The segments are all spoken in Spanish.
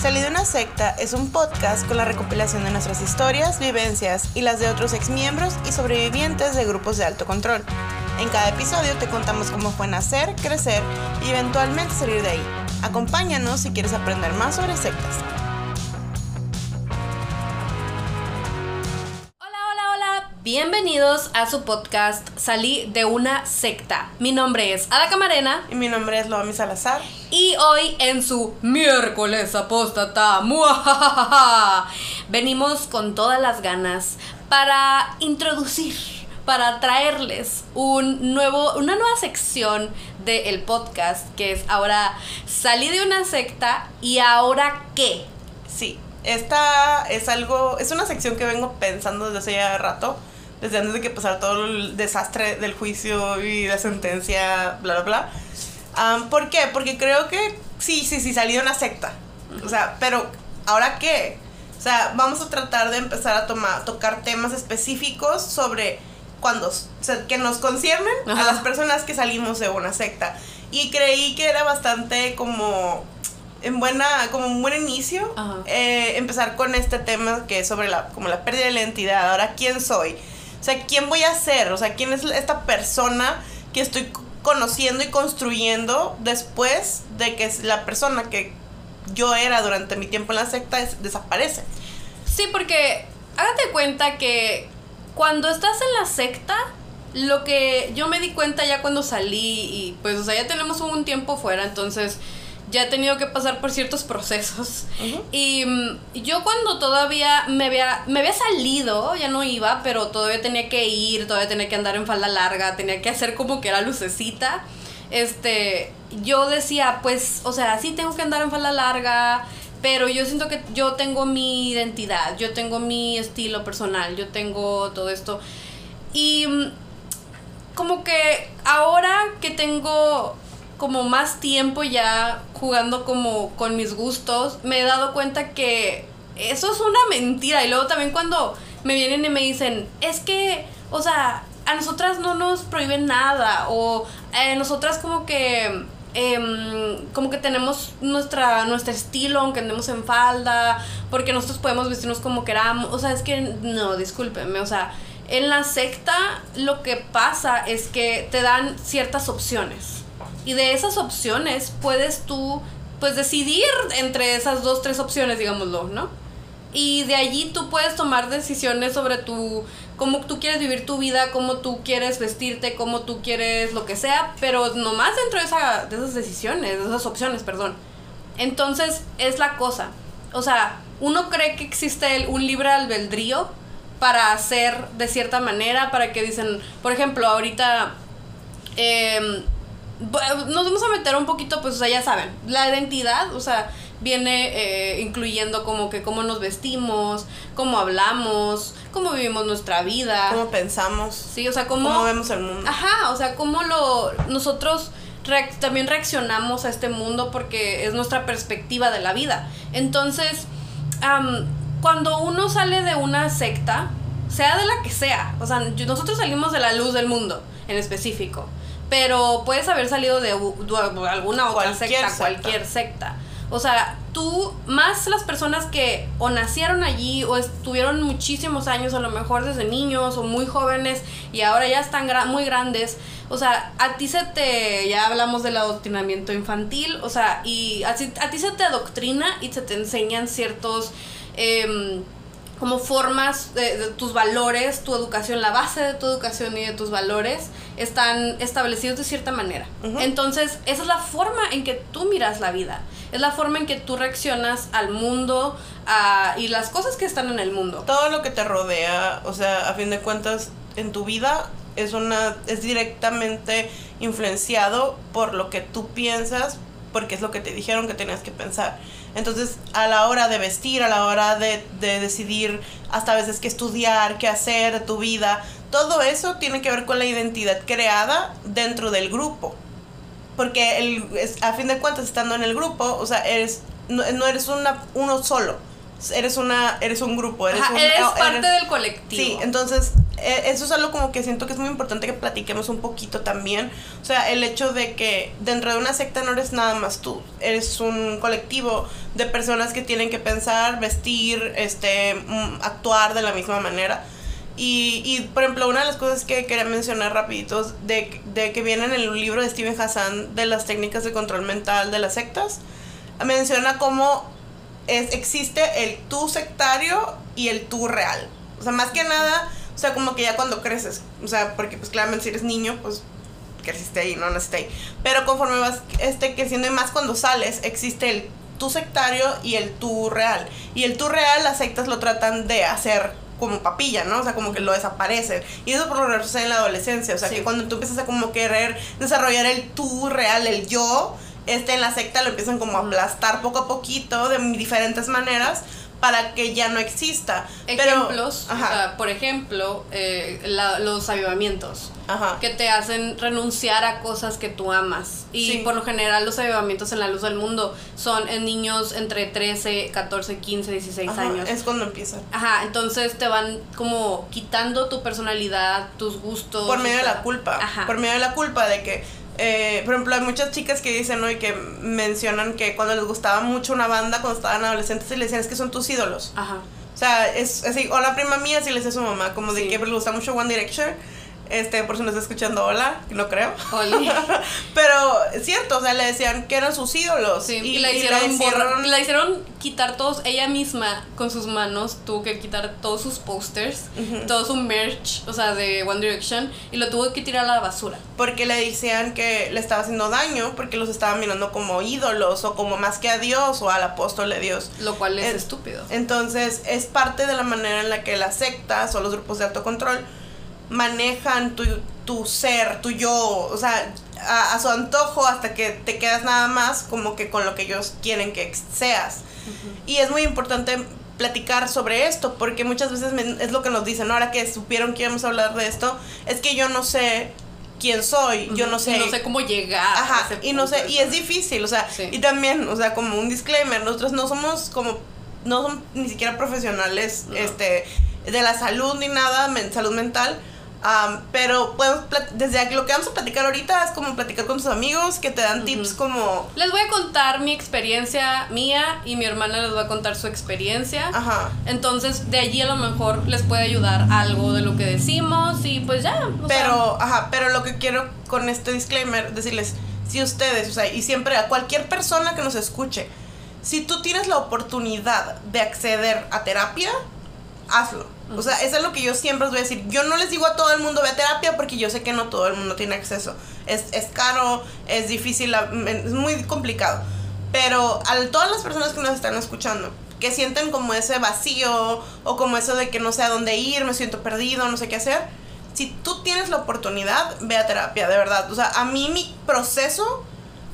Salí de una secta es un podcast con la recopilación de nuestras historias, vivencias y las de otros exmiembros y sobrevivientes de grupos de alto control. En cada episodio te contamos cómo fue nacer, crecer y eventualmente salir de ahí. Acompáñanos si quieres aprender más sobre sectas. Bienvenidos a su podcast Salí de una secta. Mi nombre es Ada Camarena Y mi nombre es Loami Salazar. y hoy en su miércoles apóstata muajajaja, venimos con todas las ganas para introducir, para traerles un nuevo, una nueva sección del podcast que es ahora Salí de una secta y ahora qué. Sí, esta es algo, es una sección que vengo pensando desde hace ya rato, desde antes de que pasara todo el desastre del juicio y la sentencia, bla, bla, bla. Am, ¿Por qué? Porque creo que sí, sí, sí, salí de una secta. O sea, pero ¿ahora qué? O sea, vamos a tratar de empezar a tomar, tocar temas específicos sobre cuando, o sea, que nos conciernen a Ajá. las personas que salimos de una secta. Y creí que era bastante como en buena, como un buen inicio, eh, empezar con este tema que es sobre la, como la pérdida de la identidad. Ahora, ¿quién soy? O sea, ¿quién voy a ser? O sea, ¿quién es esta persona que estoy conociendo y construyendo después de que la persona que yo era durante mi tiempo en la secta es- desaparece? Sí, porque hágate cuenta que cuando estás en la secta, lo que yo me di cuenta ya cuando salí y pues, o sea, ya tenemos un tiempo fuera, entonces ya he tenido que pasar por ciertos procesos. Y mm, yo cuando todavía me había, me había salido, ya no iba, pero todavía tenía que ir, todavía tenía que andar en falda larga, tenía que hacer como que era lucecita. Este, yo decía, pues, o sea, sí tengo que andar en falda larga, pero yo siento que yo tengo mi identidad, yo tengo mi estilo personal, yo tengo todo esto. Y mm, como que ahora que tengo como más tiempo ya jugando como con mis gustos, me he dado cuenta que eso es una mentira. Y luego también cuando me vienen y me dicen, es que, o sea, a nosotras no nos prohíben nada. O eh, nosotras como que... em, como que tenemos nuestra, nuestro estilo, aunque andemos en falda, porque nosotros podemos vestirnos como queramos. O sea, es que no, discúlpenme, o sea, en la secta lo que pasa es que te dan ciertas opciones. Y de esas opciones puedes tú, pues, decidir entre esas dos, tres opciones, digámoslo, ¿no? Y de allí tú puedes tomar decisiones sobre tu, cómo tú quieres vivir tu vida, cómo tú quieres vestirte, cómo tú quieres lo que sea, pero nomás dentro de, esa, de esas decisiones, de esas opciones, perdón. Entonces, es la cosa. O sea, uno cree que existe un libre albedrío para hacer de cierta manera, para que dicen, por ejemplo, ahorita em, nos vamos a meter un poquito, pues, o sea, ya saben, la identidad, o sea, viene eh, incluyendo como que cómo nos vestimos, cómo hablamos, cómo vivimos nuestra vida. ¿Cómo pensamos? Sí, o sea, cómo... ¿Cómo vemos el mundo? Ajá, o sea, cómo lo nosotros reac- también reaccionamos a este mundo porque es nuestra perspectiva de la vida. Entonces, am, cuando uno sale de una secta, sea de la que sea, o sea, nosotros salimos de la luz del mundo en específico, pero puedes haber salido de alguna otra Cualquier secta, secta. cualquier secta. O sea, tú, más las personas que o nacieron allí o estuvieron muchísimos años, a lo mejor desde niños o muy jóvenes y ahora ya están gra- muy grandes. O sea, a ti se te, ya hablamos del adoctrinamiento infantil, o sea, y así- a ti se te adoctrina y se te enseñan ciertos... em, como formas de, de tus valores, tu educación, la base de tu educación y de tus valores están establecidos de cierta manera. Entonces, esa es la forma en que tú miras la vida. Es la forma en que tú reaccionas al mundo a- y las cosas que están en el mundo. todo lo que te rodea, o sea, a fin de cuentas, en tu vida es una es directamente influenciado por lo que tú piensas, porque es lo que te dijeron que tenías que pensar. Entonces, a la hora de vestir, a la hora de, de decidir hasta a veces qué estudiar, qué hacer de tu vida, todo eso tiene que ver con la identidad creada dentro del grupo. Porque el, es- a fin de cuentas, estando en el grupo, o sea, eres, no, no eres una, uno solo. Eres una, eres un grupo, eres Ajá, un- eres eres- parte del colectivo. Sí, entonces e, eso es algo como que siento que es muy importante que platiquemos un poquito también. O sea, el hecho de que dentro de una secta no eres nada más tú, eres un colectivo de personas que tienen que pensar, vestir, este, mm, actuar de la misma manera. Y, y, por ejemplo, una de las cosas que quería mencionar rapiditos, de, de que viene en el libro de Steven Hassan de las técnicas de control mental de las sectas, menciona cómo es, existe el tú sectario y el tú real. O sea, más que nada, o sea, como que ya cuando creces, o sea, porque pues claramente si eres niño, pues creciste ahí, no naciste ahí. Pero conforme vas este, creciendo y más cuando sales, existe el tú sectario y el tú real. Y el tú real las sectas lo tratan de hacer como papilla, ¿no? O sea, como que lo desaparecen. Y eso por lo general sucede en la adolescencia. O sea, que cuando tú empiezas a como querer desarrollar el tú real, el yo, este en la secta lo empiezan como a aplastar poco a poquito de diferentes maneras para que ya no exista. Ejemplos, o sea, por ejemplo, eh, los avivamientos, que te hacen renunciar a cosas que tú amas. Y por lo general los avivamientos en la luz del mundo son en niños entre 13, 14, 15, 16 años. Es cuando empiezan. Ajá, entonces te van como quitando tu personalidad, tus gustos. Por medio de la culpa. Ajá. Por medio de la culpa de que eh, por ejemplo, hay muchas chicas que dicen, ¿no? Y que mencionan que cuando les gustaba mucho una banda, cuando estaban adolescentes, y le decían, es que son tus ídolos. Ajá. O sea, es así, o la prima mía sí le decía a su mamá, como de que le gusta mucho One Direction este, por si nos está escuchando, hola, no creo. Pero es cierto, o sea, le decían que eran sus ídolos. y, la, hicieron la, hicieron quitar todos, ella misma con sus manos tuvo que quitar todos sus posters, todo su merch, o sea, de One Direction, y lo tuvo que tirar a la basura. Porque le decían que le estaba haciendo daño, porque los estaban mirando como ídolos, o como más que a Dios, o al apóstol de Dios. Lo cual es estúpido. Entonces, es parte de la manera en la que las sectas o los grupos de autocontrol manejan tu, tu ser, tu yo, o sea, a, su antojo hasta que te quedas nada más como que con lo que ellos quieren que seas. Y es muy importante platicar sobre esto, porque muchas veces es lo que nos dicen, ahora que supieron que íbamos a hablar de esto, es que yo no sé quién soy, yo no sé. Y no sé cómo llegar. Ajá, y no sé, y es difícil, o sea, y también, o sea, como un disclaimer, nosotros no somos como, no somos ni siquiera profesionales, este, de la salud ni nada, salud mental, pero podemos desde lo que vamos a platicar ahorita es como platicar con tus amigos que te dan tips como... Les voy a contar mi experiencia mía y mi hermana les va a contar su experiencia. Ajá. Entonces de allí a lo mejor les puede ayudar algo de lo que decimos y pues ya. Pero, ajá, pero lo que quiero con este disclaimer decirles, si ustedes, o sea, y siempre a cualquier persona que nos escuche, si tú tienes la oportunidad de acceder a terapia, hazlo o sea, eso es lo que yo siempre os voy a decir. Yo no les digo a todo el mundo ve a terapia porque yo sé que no todo el mundo tiene acceso. Es, es caro, es difícil, es muy complicado. Pero a todas las personas que nos están escuchando, que sienten como ese vacío o como eso de que no sé a dónde ir, me siento perdido, no sé qué hacer, si tú tienes la oportunidad, ve a terapia, de verdad. O sea, a mí mi proceso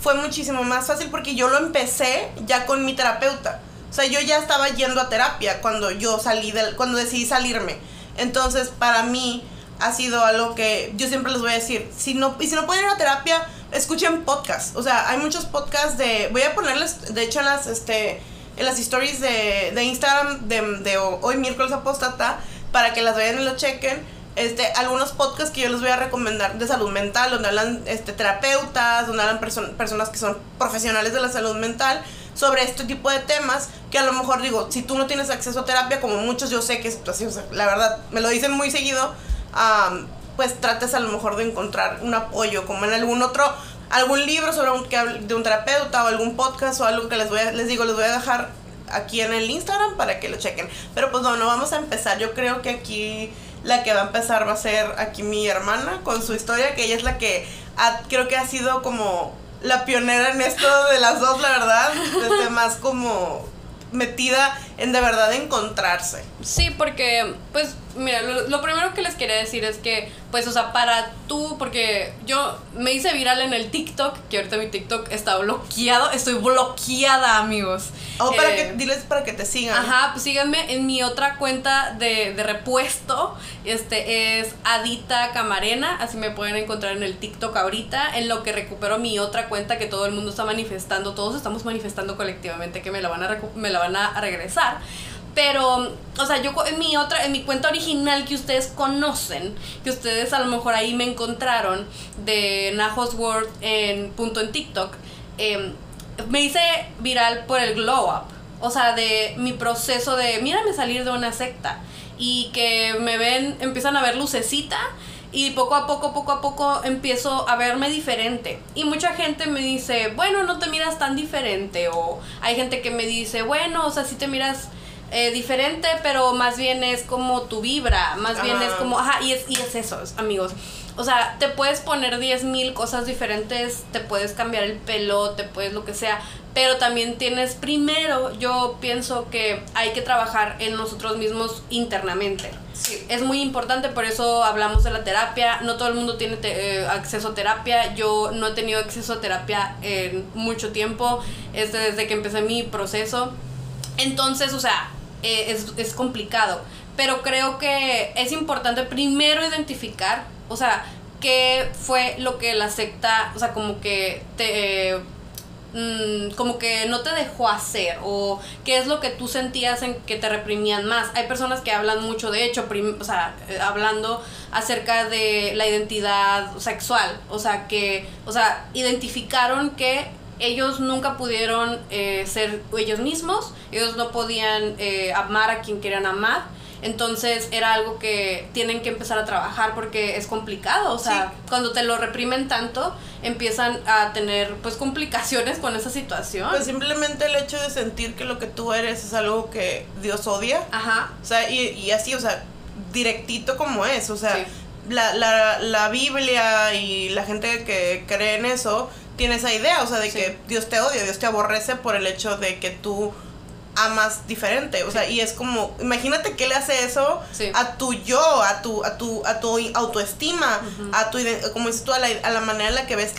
fue muchísimo más fácil porque yo lo empecé ya con mi terapeuta. O sea, yo ya estaba yendo a terapia cuando yo salí del, cuando decidí salirme. Entonces, para mí ha sido algo que yo siempre les voy a decir, si no y si no pueden ir a terapia, escuchen podcast. O sea, hay muchos podcasts de voy a ponerles de hecho en las este en las stories de, de Instagram de, de hoy miércoles apóstata para que las vean y lo chequen este, algunos podcasts que yo les voy a recomendar de salud mental, donde hablan este, terapeutas, donde hablan personas que son profesionales de la salud mental sobre este tipo de temas que a lo mejor digo, si tú no tienes acceso a terapia, como muchos yo sé que es así, la verdad, me lo dicen muy seguido, pues trates a lo mejor de encontrar un apoyo, como en algún otro, algún libro sobre un, que de un terapeuta o algún podcast o algo que les voy a, les digo, les voy a dejar aquí en el Instagram para que lo chequen. Pero pues bueno, vamos a empezar. Yo creo que aquí la que va a empezar va a ser aquí mi hermana con su historia, que ella es la que creo que ha sido como la pionera en esto de las dos, la verdad. Desde más como metida en de verdad encontrarse. Sí, porque, pues, mira, lo, primero que les quería decir es que, pues, o sea, para tú, porque yo me hice viral en el TikTok, que ahorita mi TikTok está bloqueado, estoy bloqueada, amigos. O para que, eh, diles para que te sigan. Ajá, pues síganme en mi otra cuenta de, de repuesto, este es Adita Camarena, así me pueden encontrar en el TikTok ahorita, en lo que recupero mi otra cuenta que todo el mundo está manifestando, todos estamos manifestando colectivamente que me la van a, me la van a regresar. Pero, o sea, yo en mi otra, en mi cuenta original que ustedes conocen, que ustedes a lo mejor ahí me encontraron, de Najos World en punto en TikTok, em, me hice viral por el glow up. O sea, de mi proceso de, mírame salir de una secta. Y que me ven, empiezan a ver lucecita y poco a poco, poco a poco empiezo a verme diferente. Y mucha gente me dice, bueno, no te miras tan diferente. O hay gente que me dice, bueno, o sea, sí te miras eh, diferente, pero más bien es como tu vibra, más bien es como, ajá, y es, y es eso, amigos. O sea, te puedes poner 10 mil cosas diferentes, te puedes cambiar el pelo, te puedes lo que sea, pero también tienes primero, yo pienso que hay que trabajar en nosotros mismos internamente. Sí. Es muy importante, por eso hablamos de la terapia. No todo el mundo tiene eh, acceso a terapia. Yo no he tenido acceso a terapia en mucho tiempo, este, desde que empecé mi proceso. Entonces, o sea, eh, es, es complicado. Pero creo que es importante primero identificar, o sea, qué fue lo que la secta, o sea, como que te... Eh, mm, como que no te dejó hacer o qué es lo que tú sentías en que te reprimían más. Hay personas que hablan mucho, de hecho, o sea, eh, hablando acerca de la identidad sexual, o sea, que, o sea, identificaron que ellos nunca pudieron eh, ser ellos mismos, ellos no podían eh, amar a quien querían amar. Entonces era algo que tienen que empezar a trabajar porque es complicado. O sea, cuando te lo reprimen tanto, empiezan a tener pues complicaciones con esa situación. Pues simplemente el hecho de sentir que lo que tú eres es algo que Dios odia. Ajá. O sea, y, y así, o sea, directito como es. O sea, la, la, la Biblia y la gente que cree en eso tiene esa idea, o sea, de que Dios te odia, Dios te aborrece por el hecho de que tú amas diferente, o sea, y es como, imagínate qué le hace eso a tu yo, a tu, a tu, a tu autoestima, a tu, como dices tú, a la, a la manera en la que ves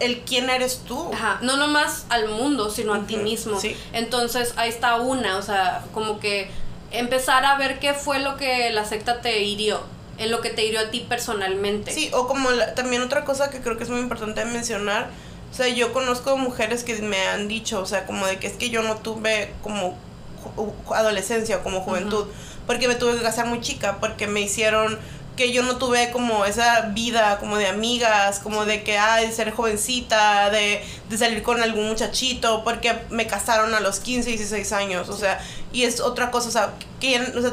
el quién eres tú. Ajá, no nomás al mundo, sino a ti mismo. Entonces, ahí está una, o sea, como que empezar a ver qué fue lo que la secta te hirió en lo que te hirió a ti personalmente. Sí, o como también otra cosa que creo que es muy importante mencionar, o sea, yo conozco mujeres que me han dicho, o sea, como de que es que yo no tuve como adolescencia o como juventud, porque me tuve que casar muy chica, porque me hicieron que yo no tuve como esa vida como de amigas, como de que, ay, de ser jovencita, de, de salir con algún muchachito, porque me casaron a los 15, 16 años, o sea, y es otra cosa, o sea, que o sea,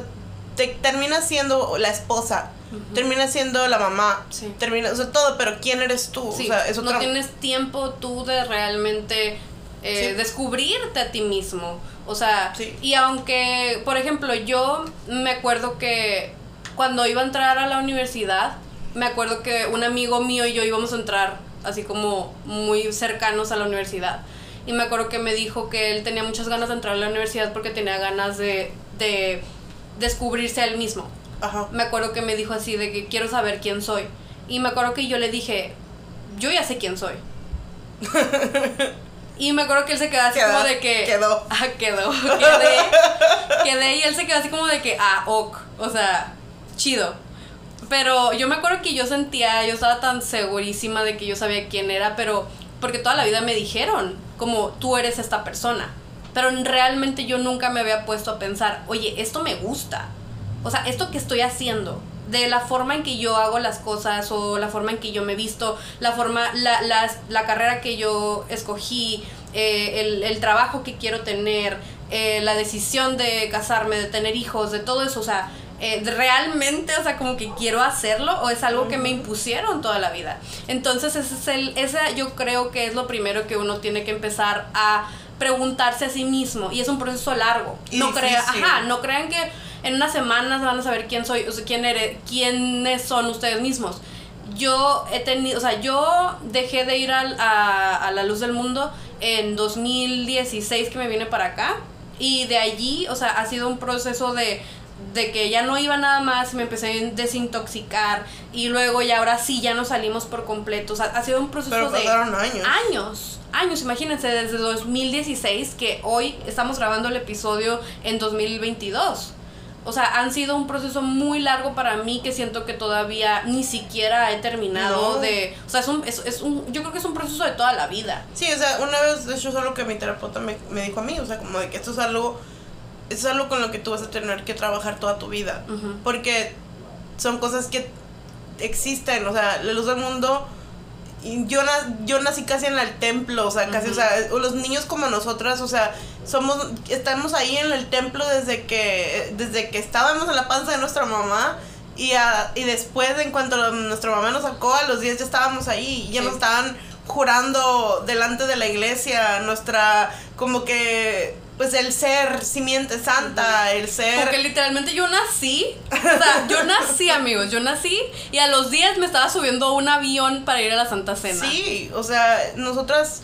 te termina siendo la esposa, termina siendo la mamá, termina, o sea, todo, pero ¿quién eres tú? o sea, es No tienes tiempo tú de realmente eh, descubrirte a ti mismo. O sea, y aunque, por ejemplo, yo me acuerdo que cuando iba a entrar a la universidad, me acuerdo que un amigo mío y yo íbamos a entrar así como muy cercanos a la universidad. Y me acuerdo que me dijo que él tenía muchas ganas de entrar a la universidad porque tenía ganas de, de descubrirse a él mismo. Ajá. Me acuerdo que me dijo así de que quiero saber quién soy. Y me acuerdo que yo le dije, yo ya sé quién soy. y me acuerdo que él se quedó así como de que... Quedó. Ah, quedó. Quedé. quedé y él se quedó así como de que, ah, ok. O sea, chido. Pero yo me acuerdo que yo sentía, yo estaba tan segurísima de que yo sabía quién era, pero porque toda la vida me dijeron, como tú eres esta persona. Pero realmente yo nunca me había puesto a pensar, oye, esto me gusta. O sea, esto que estoy haciendo, de la forma en que yo hago las cosas o la forma en que yo me visto, la forma, la, la, carrera que yo escogí, eh, el, el, trabajo que quiero tener, eh, la decisión de casarme, de tener hijos, de todo eso, o sea, eh, realmente, o sea, como que quiero hacerlo o es algo que me impusieron toda la vida. Entonces, ese es el, ese yo creo que es lo primero que uno tiene que empezar a preguntarse a sí mismo y es un proceso largo. no crean, ajá, no crean que en unas semanas van a saber quién soy, o sea, quién eres, quiénes son ustedes mismos. Yo he tenido, o sea, yo dejé de ir a, a la luz del mundo en 2016 que me vine para acá y de allí, o sea, ha sido un proceso de de que ya no iba nada más, me empecé a desintoxicar y luego ya ahora sí ya no salimos por completo. O sea, ha sido un proceso de años. Años, años, imagínense, desde 2016 que hoy estamos grabando el episodio en 2022. O sea, han sido un proceso muy largo para mí que siento que todavía ni siquiera he terminado de... O sea, es un, es, es, un... Yo creo que es un proceso de toda la vida. Sí, o sea, una vez, de hecho, es algo que mi terapeuta me, me dijo a mí, o sea, como de que esto es algo es algo con lo que tú vas a tener que trabajar toda tu vida. Porque son cosas que existen, o sea, la luz del mundo. Yo, yo nací casi en el templo, o sea, casi, o sea, los niños como nosotras, o sea, somos, estamos ahí en el templo desde que, desde que estábamos en la panza de nuestra mamá y, y después, en cuanto nuestra mamá nos sacó, a los días ya estábamos ahí y ya nos estaban jurando delante de la iglesia nuestra, como que pues el ser simiente santa, el ser... Porque literalmente yo nací, o sea, yo nací amigos, yo nací y a los días me estaba subiendo a un avión para ir a la Santa Cena. Sí, o sea, nosotras,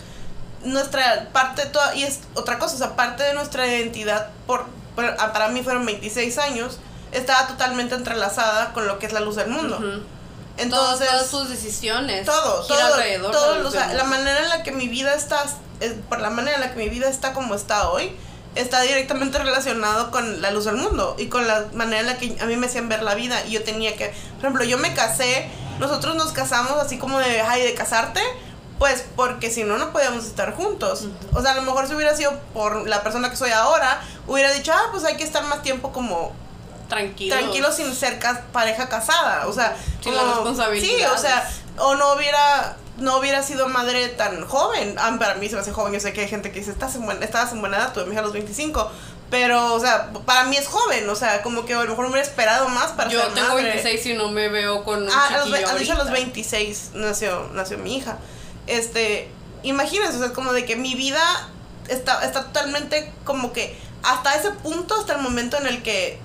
nuestra parte, toda, y es otra cosa, o sea, parte de nuestra identidad, por, ah, para mí fueron 26 años, estaba totalmente entrelazada con lo que es la luz del mundo. Entonces, todas, sus decisiones. Todo, todo, todo, o sea, la manera en la que mi vida está, por la manera en la que mi vida está como está hoy, está directamente relacionado con la luz del mundo y con la manera en la que a mí me hacían ver la vida y yo tenía que, por ejemplo, yo me casé, nosotros nos casamos así como de, ay, de casarte, pues porque si no, no podíamos estar juntos. O sea, a lo mejor si hubiera sido por la persona que soy ahora, hubiera dicho, ah, pues hay que estar más tiempo como tranquilo. Tranquilo sin ser pareja casada. O sea, sin la responsabilidad. Sí, o sea, o no hubiera no hubiera sido madre tan joven. Ah, para mí se me hace joven. Yo sé que hay gente que dice, estás en buena, estabas en buena edad, tuve mi hija a los 25. Pero, o sea, para mí es joven. O sea, como que a lo mejor me hubiera esperado más para Yo tengo 26 y no me veo con un ah, chiquillo a los, a los 26 nació, nació mi hija. Este, imagínense, o sea, como de que mi vida está, está totalmente como que hasta ese punto, hasta el momento en el que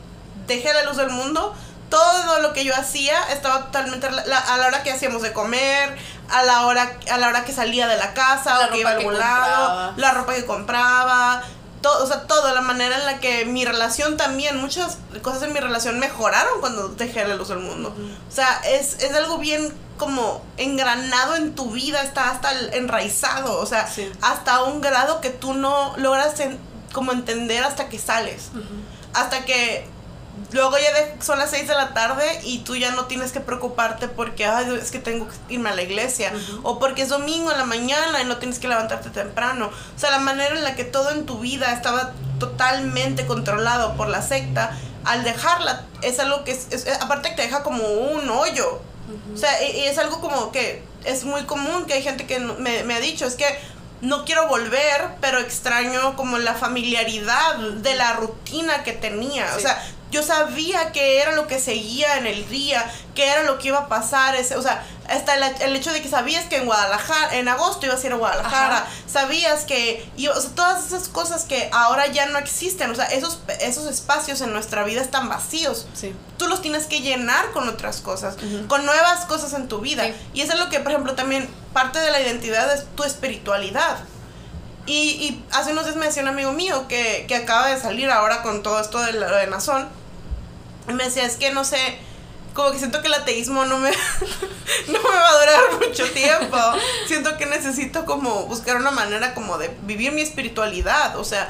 dejé la luz del mundo, todo lo que yo hacía estaba totalmente a la hora que hacíamos de comer, a la hora, a la hora que salía de la casa o que iba a algún lado, la ropa que compraba, todo, o sea, todo, la manera en la que mi relación también, muchas cosas en mi relación mejoraron cuando dejé la luz del mundo. O sea, es, es algo bien como engranado en tu vida, está hasta enraizado, o sea, hasta un grado que tú no logras como entender hasta que sales. Hasta que luego ya son las 6 de la tarde y tú ya no tienes que preocuparte porque Ay, es que tengo que irme a la iglesia o porque es domingo en la mañana y no tienes que levantarte temprano. O sea, la manera en la que todo en tu vida estaba totalmente controlado por la secta, al dejarla es algo que es, aparte que te deja como un hoyo. O sea, y, es algo como que es muy común que hay gente que me, me ha dicho, es que no quiero volver, pero extraño como la familiaridad de la rutina que tenía. O sea, yo sabía que era lo que seguía en el día, que era lo que iba a pasar, ese, o sea, hasta el, hecho de que sabías que en Guadalajara, en agosto ibas a ir a Guadalajara, sabías que, y, o sea, todas esas cosas que ahora ya no existen, o sea, esos, esos espacios en nuestra vida están vacíos. Sí. Tú los tienes que llenar con otras cosas, con nuevas cosas en tu vida. Y eso es lo que, por ejemplo, también parte de la identidad es tu espiritualidad. Y, y hace unos días me decía un amigo mío que, que acaba de salir ahora con todo esto de, de Nazón me decía, es que no sé, como que siento que el ateísmo no me, no me va a durar mucho tiempo. Siento que necesito como buscar una manera como de vivir mi espiritualidad. O sea,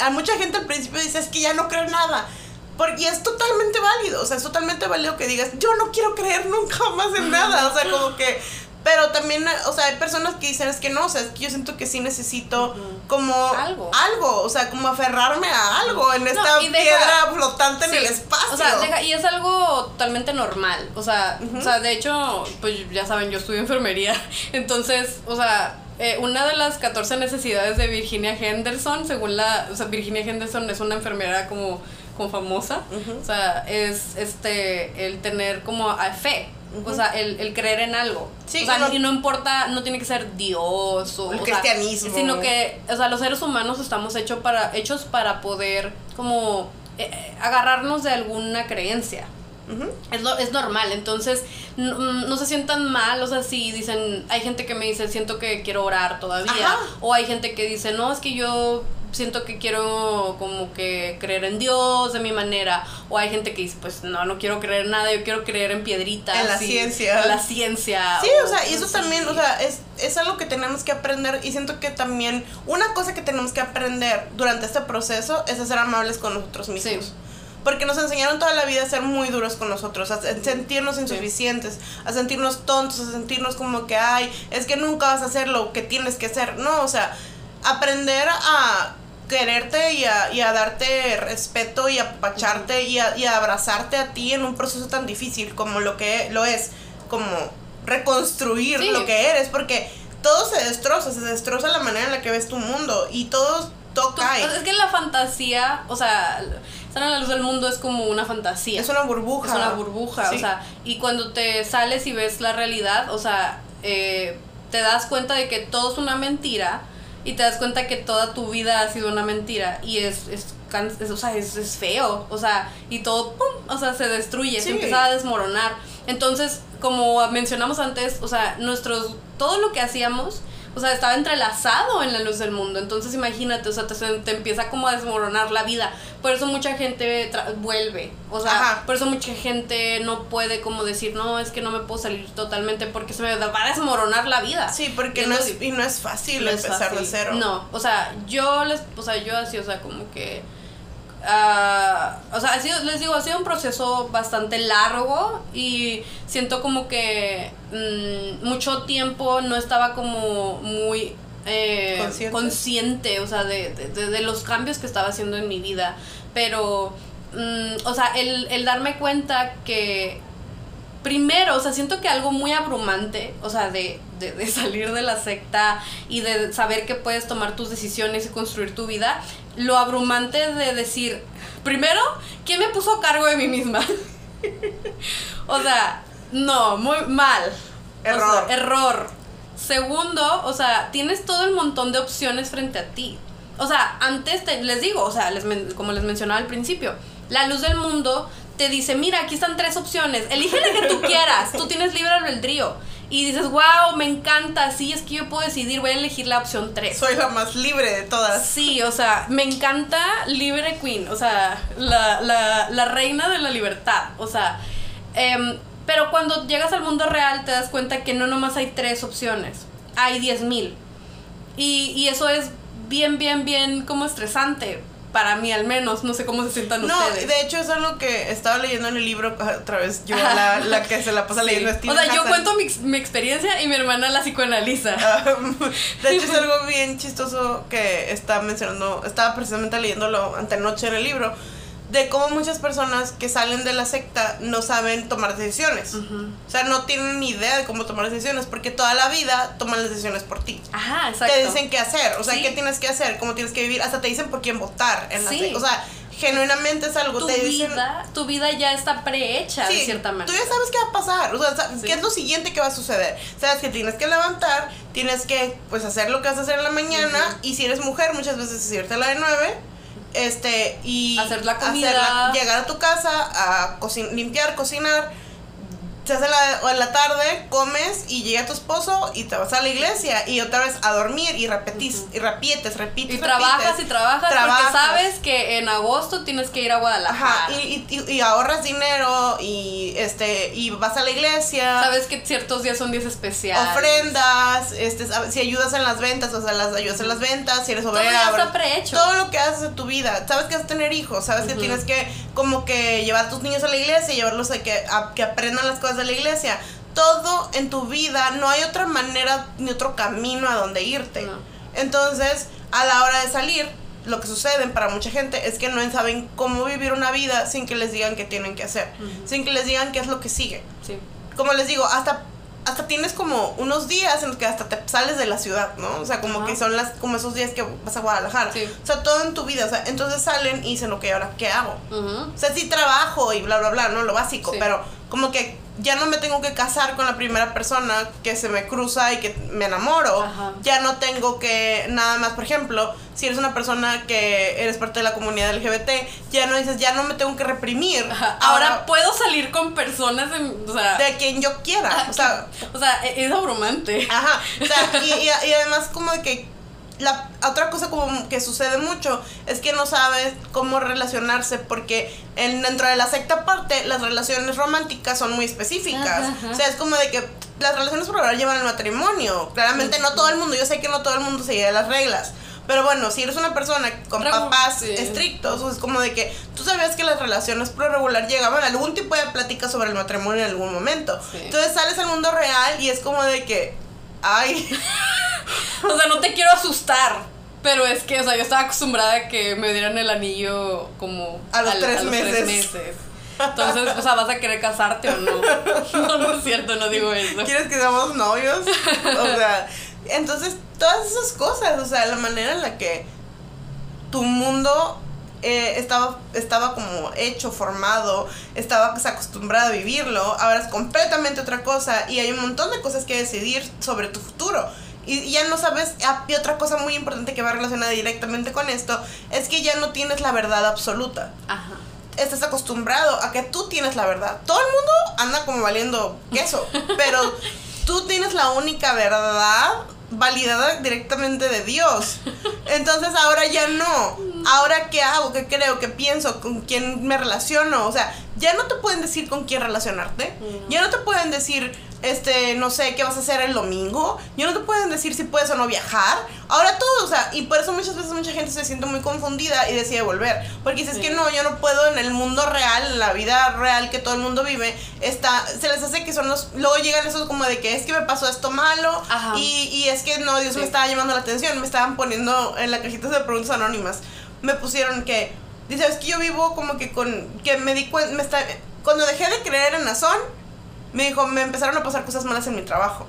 a, mucha gente al principio dice, es que ya no creo en nada. Porque es totalmente válido, o sea, es totalmente válido que digas, yo no quiero creer nunca más en nada, o sea, como que pero también, o sea, hay personas que dicen, es que no, o sea, es que yo siento que sí necesito como algo. algo, o sea, como aferrarme a algo en esta piedra flotante en el espacio. O sea, y es algo totalmente normal, o sea, o sea, de hecho, pues ya saben, yo estudio enfermería, entonces, o sea, eh, una de las 14 necesidades de Virginia Henderson, según la, o sea, Virginia Henderson es una enfermera como, como famosa, o sea, es este, el tener como fe, o sea, el, el, creer en algo. Sí, o sea, y no importa, no tiene que ser Dios o... El cristianismo. sino que, o sea, los seres humanos estamos hechos para, hechos para poder como eh, eh, agarrarnos de alguna creencia. es, lo, es normal, entonces no, no, se sientan mal, o sea, si dicen, hay gente que me dice, siento que quiero orar todavía, o hay gente que dice, no, es que yo siento que quiero como que creer en Dios de mi manera. O hay gente que dice, pues no, no quiero creer en nada, yo quiero creer en piedritas. En la ciencia. En la ciencia. Sí, o, sea, y eso también, o sea, es, es algo que tenemos que aprender. Y siento que también una cosa que tenemos que aprender durante este proceso es a ser amables con nosotros mismos. Porque nos enseñaron toda la vida a ser muy duros con nosotros, a sentirnos insuficientes, a sentirnos tontos, a sentirnos como que, ay, es que nunca vas a hacer lo que tienes que hacer. No, o sea, aprender a quererte y a, y a darte respeto y a apacharte y a, y a abrazarte a ti en un proceso tan difícil como lo que lo es, como reconstruir Sí. lo que eres, porque todo se destroza, se destroza la manera en la que ves tu mundo y todo, todo cae. es que la fantasía, o sea, estar en la luz del mundo es como una fantasía. Es una burbuja. Es una burbuja, Sí. o sea, y cuando te sales y ves la realidad, o sea, eh, te das cuenta de que todo es una mentira y te das cuenta que toda tu vida ha sido una mentira y es, es, o sea, es, es feo, o sea, y todo, pum, o sea, se destruye, Sí. se empieza a desmoronar. Entonces, como mencionamos antes, o sea, nuestros, todo lo que hacíamos, o sea, estaba entrelazado en la luz del mundo. Entonces, imagínate, o sea, te, te empieza como a desmoronar la vida. Por eso mucha gente vuelve. O sea, Ajá. por eso mucha gente no puede como decir, no, es que no me puedo salir totalmente porque se me va a desmoronar la vida. Sí, porque Y no es, y no es fácil no es empezar de cero. No, o sea, yo les, o sea, yo así, o sea, como que ah, o sea, ha sido, les digo, ha sido un proceso bastante largo y siento como que mm, mucho tiempo no estaba como muy eh, Consciente. consciente, o sea, de, de- de- de los cambios que estaba haciendo en mi vida. Pero, mm, o sea, el, el darme cuenta que primero, o sea, siento que algo muy abrumante, o sea, de, de, de salir de la secta y de saber que puedes tomar tus decisiones y construir tu vida, lo abrumante de decir, primero, ¿quién me puso a cargo de mí misma? o sea, no, muy mal. O sea, Error. error. Segundo, o sea, tienes todo el montón de opciones frente a ti. O sea, antes te- les digo, o sea, les men- como les mencionaba al principio, la luz del mundo te dice, mira, aquí están tres opciones, elige la que tú quieras, tú tienes libre albedrío. Y dices, wow, me encanta, sí, es que yo puedo decidir, voy a elegir la opción 3. Soy la más libre de todas. Sí, o sea, me encanta Libre Queen, o sea, la, la, la reina de la libertad, o sea, em, pero cuando llegas al mundo real te das cuenta que no nomás hay tres opciones, hay diez mil. Y, y eso es bien, bien, bien como estresante, para mí al menos, no sé cómo se sientan No, ustedes. de hecho es algo que estaba leyendo en el libro otra vez yo, la, la que se la pasa Sí. leyendo a O sea, yo cuento mi, ex- mi experiencia y mi hermana la psicoanaliza. de hecho es algo bien chistoso que estaba mencionando, estaba precisamente leyéndolo antenoche en el libro, de cómo muchas personas que salen de la secta no saben tomar decisiones. O sea, no tienen ni idea de cómo tomar decisiones porque toda la vida toman las decisiones por ti. Ajá, exacto. Te dicen qué hacer, o sea, Sí. qué tienes que hacer, cómo tienes que vivir, hasta te dicen por quién votar. En la Sí. O sea, genuinamente es algo, tu te dicen... vida, tu vida ya está prehecha de Sí, cierta manera. Tú ya sabes qué va a pasar, o sea, Sí. qué es lo siguiente que va a suceder. Sabes que tienes que levantar, tienes que pues hacer lo que vas a hacer en la mañana y si eres mujer muchas veces es irte a la de 9 este y Hacer la comida. hacerla- llegar a tu casa a cocin- limpiar, cocinar. Se hace la, o en la tarde, comes y llega tu esposo y te vas a la iglesia y otra vez a dormir y repetís, y repites, repites. Y trabajas y trabajas, Trabajas. porque sabes que en agosto tienes que ir a Guadalajara. Ajá, y, y- y ahorras dinero y este y vas a la iglesia. Sabes que ciertos días son días especiales. ofrendas, este, si ayudas en las ventas, o sea, las ayudas en las ventas, si eres Todo obrera, abres- prehecho. todo lo que haces en tu vida, sabes que vas a tener hijos, sabes que tienes que como que llevar a tus niños a la iglesia, llevarlos a que, a que aprendan las cosas de la iglesia. Todo en tu vida, no hay otra manera ni otro camino a donde irte. No. Entonces, a la hora de salir, lo que sucede para mucha gente es que no saben cómo vivir una vida sin que les digan qué tienen que hacer, sin que les digan qué es lo que sigue Sí. como les digo, hasta hasta tienes como unos días en los que hasta te sales de la ciudad, ¿no? O sea, como Ajá. que son las como esos días que vas a Guadalajara. Sí. O sea, todo en tu vida, o sea, entonces salen y dicen, "Ok, ahora qué hago?" O sea, sí trabajo y bla bla bla, ¿no? Lo básico, Sí. pero como que ya no me tengo que casar con la primera persona que se me cruza y que me enamoro. Ajá. Ya no tengo que nada más, por ejemplo, si eres una persona que eres parte de la comunidad LGBT, ya no dices, ya no me tengo que reprimir. Ajá. Ahora puedo salir con personas, en- o sea, de quien yo quiera. ah, O sea, o sea, e- es abrumante. Ajá, o sea, y, y- y además como de que la otra cosa como que sucede mucho es que no sabes cómo relacionarse porque en, dentro de la secta aparte las relaciones románticas son muy específicas. Ajá, ajá. O sea, es como de que las relaciones por ahora llevan al matrimonio. Claramente no todo el mundo, yo sé que no todo el mundo sigue las reglas. Pero bueno, si eres una persona con Regu- papás sí. estrictos, es como de que tú sabías que las relaciones pro regular llegaban a algún tipo de plática sobre el matrimonio en algún momento. Sí. Entonces sales al mundo real y es como de que, ay, O sea, no te quiero asustar, Pero es que, o sea, yo estaba acostumbrada a que me dieran el anillo como A los tres tres meses. meses. Entonces, o sea, ¿vas a querer casarte o no? No, no es cierto, no digo eso. ¿Quieres que seamos novios? O sea, entonces todas esas cosas, o sea, la manera en la que tu mundo eh, estaba, estaba como hecho, formado, estabas acostumbrado a vivirlo, ahora es completamente otra cosa y hay un montón de cosas que decidir sobre tu futuro. Y y ya no sabes, ah, y otra cosa muy importante que va relacionada directamente con esto, es que ya no tienes la verdad absoluta Ajá. estás acostumbrado a que tú tienes la verdad. Todo el mundo anda como valiendo queso, pero tú tienes la única verdad validada directamente de Dios. Entonces ahora ya no. Ahora qué hago, qué creo, qué pienso, con quién me relaciono, o sea, ya no te pueden decir con quién relacionarte. Ya no te pueden decir este, no sé, qué vas a hacer el domingo. Ya no te pueden decir si puedes o no viajar. Ahora todo, o sea, y por eso muchas veces mucha gente se siente muy confundida y decide volver. Porque dices Sí. que no, yo no puedo en el mundo real, en la vida real que todo el mundo vive, está, se les hace que son los, luego llegan esos como de que es que me pasó esto malo Ajá. y, y es que no, Dios Sí. me estaba llamando la atención, me estaban poniendo en la cajita de preguntas anónimas, me pusieron que, dice, es que yo vivo como que con, que me di cuenta, me está, cuando dejé de creer en Nazón, me dijo, me empezaron a pasar cosas malas en mi trabajo.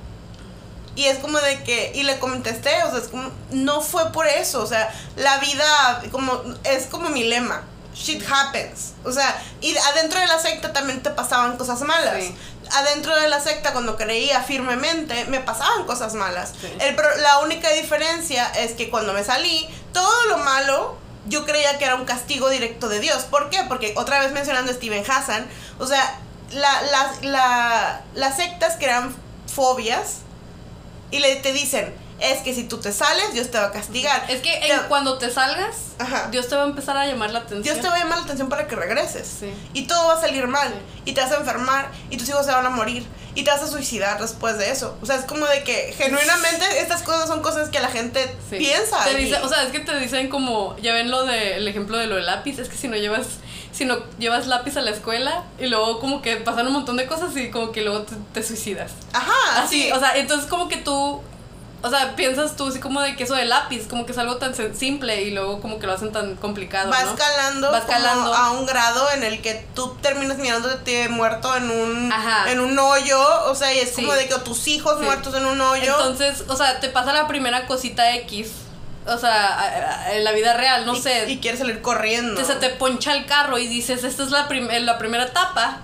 Y es como de que, y le contesté, o sea, es como, no fue por eso, o sea, la vida, como, es como mi lema, shit happens. O sea, y adentro de la secta también te pasaban cosas malas. Sí. Adentro de la secta, cuando creía firmemente, me pasaban cosas malas. Sí. El pro- la única diferencia es que cuando me salí, todo lo malo yo creía que era un castigo directo de Dios. ¿Por qué? Porque otra vez mencionando a Steven Hassan, o sea, la, la, la- las sectas crean fobias y le, te dicen, es que si tú te sales, Dios te va a castigar. Es que Te- cuando te salgas, Ajá. Dios te va a empezar a llamar la atención. Dios te va a llamar la atención para que regreses. Sí. Y todo va a salir mal. Sí. Y te vas a enfermar. Y tus hijos se van a morir. Y te vas a suicidar después de eso. O sea, es como de que genuinamente estas cosas son cosas que la gente Sí. piensa. Te dice- o sea, es que te dicen como, ya ven lo de, el ejemplo de lo del lápiz, es que si no llevas, si no llevas lápiz a la escuela y luego como que pasan un montón de cosas y como que luego te, te suicidas. Ajá, Así, sí. o sea, entonces como que tú, o sea, piensas tú así como de que eso de lápiz, como que es algo tan simple y luego como que lo hacen tan complicado, va ¿no? escalando, Va como escalando. a un grado en el que tú terminas mirándote muerto en un Ajá. en un hoyo, o sea, y es Sí. como de que tus hijos Sí. muertos en un hoyo. Entonces, o sea, te pasa la primera cosita X, o sea, en la vida real, no y, sé, y quieres salir corriendo. te- se te poncha el carro y dices, esta es la, prim- la primera etapa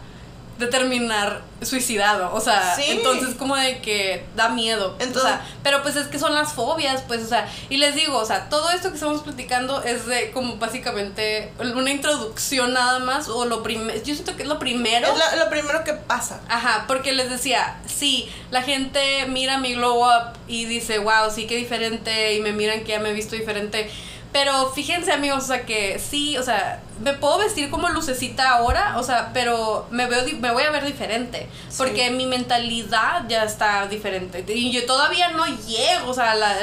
de terminar suicidado. O sea, Sí. entonces como de que da miedo. Entonces- o sea, pero pues es que son las fobias, pues, o sea, y les digo, o sea, todo esto que estamos platicando es de como básicamente una introducción nada más, o lo primero, yo siento que es lo primero. es lo primero que pasa. Ajá, porque les decía, sí, la gente mira mi glow up y dice, wow, sí, qué diferente, y me miran que ya me he visto diferente. Pero fíjense, amigos, o sea, que sí, o sea, me puedo vestir como lucecita ahora, o sea, pero me veo, me voy a ver diferente, Sí. porque mi mentalidad ya está diferente. Y yo todavía no llego, o sea, la-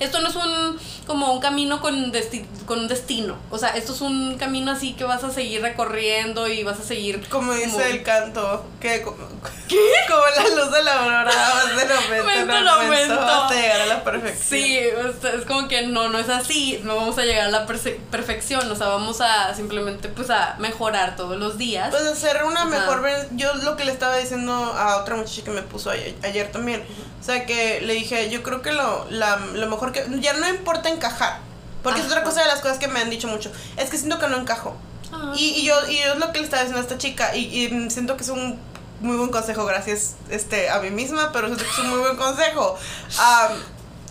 esto no es un, como un camino con, desti- con un destino, o sea, esto es un camino así que vas a seguir recorriendo y vas a seguir... Como dice el canto, que como, como la luz de la aurora, vas de momento en Momento en momento momento. hasta llegar a la perfección. Sí, o sea, es como que no, no es así, no vamos a llegar a la perse- perfección, o sea, vamos a simplemente pues a mejorar todos los días. Pues hacer una mejor Yo lo que le estaba diciendo a otra muchacha que me puso ayer, ayer también. O sea, que le dije, yo creo que lo, la, lo mejor que. Ya no importa encajar. Porque es otra cosa de las cosas que me han dicho mucho. Es que siento que no encajo. Ah. Y, y yo, y yo es lo que le estaba diciendo a esta chica. Y, y siento que es un muy buen consejo, gracias este, a mí misma, pero siento que es un muy buen consejo. Am,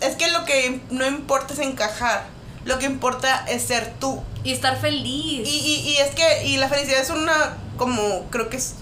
es que lo que no importa es encajar. Lo que importa es ser tú. Y estar feliz. Y, y, y es que, y la felicidad es una, como, creo que es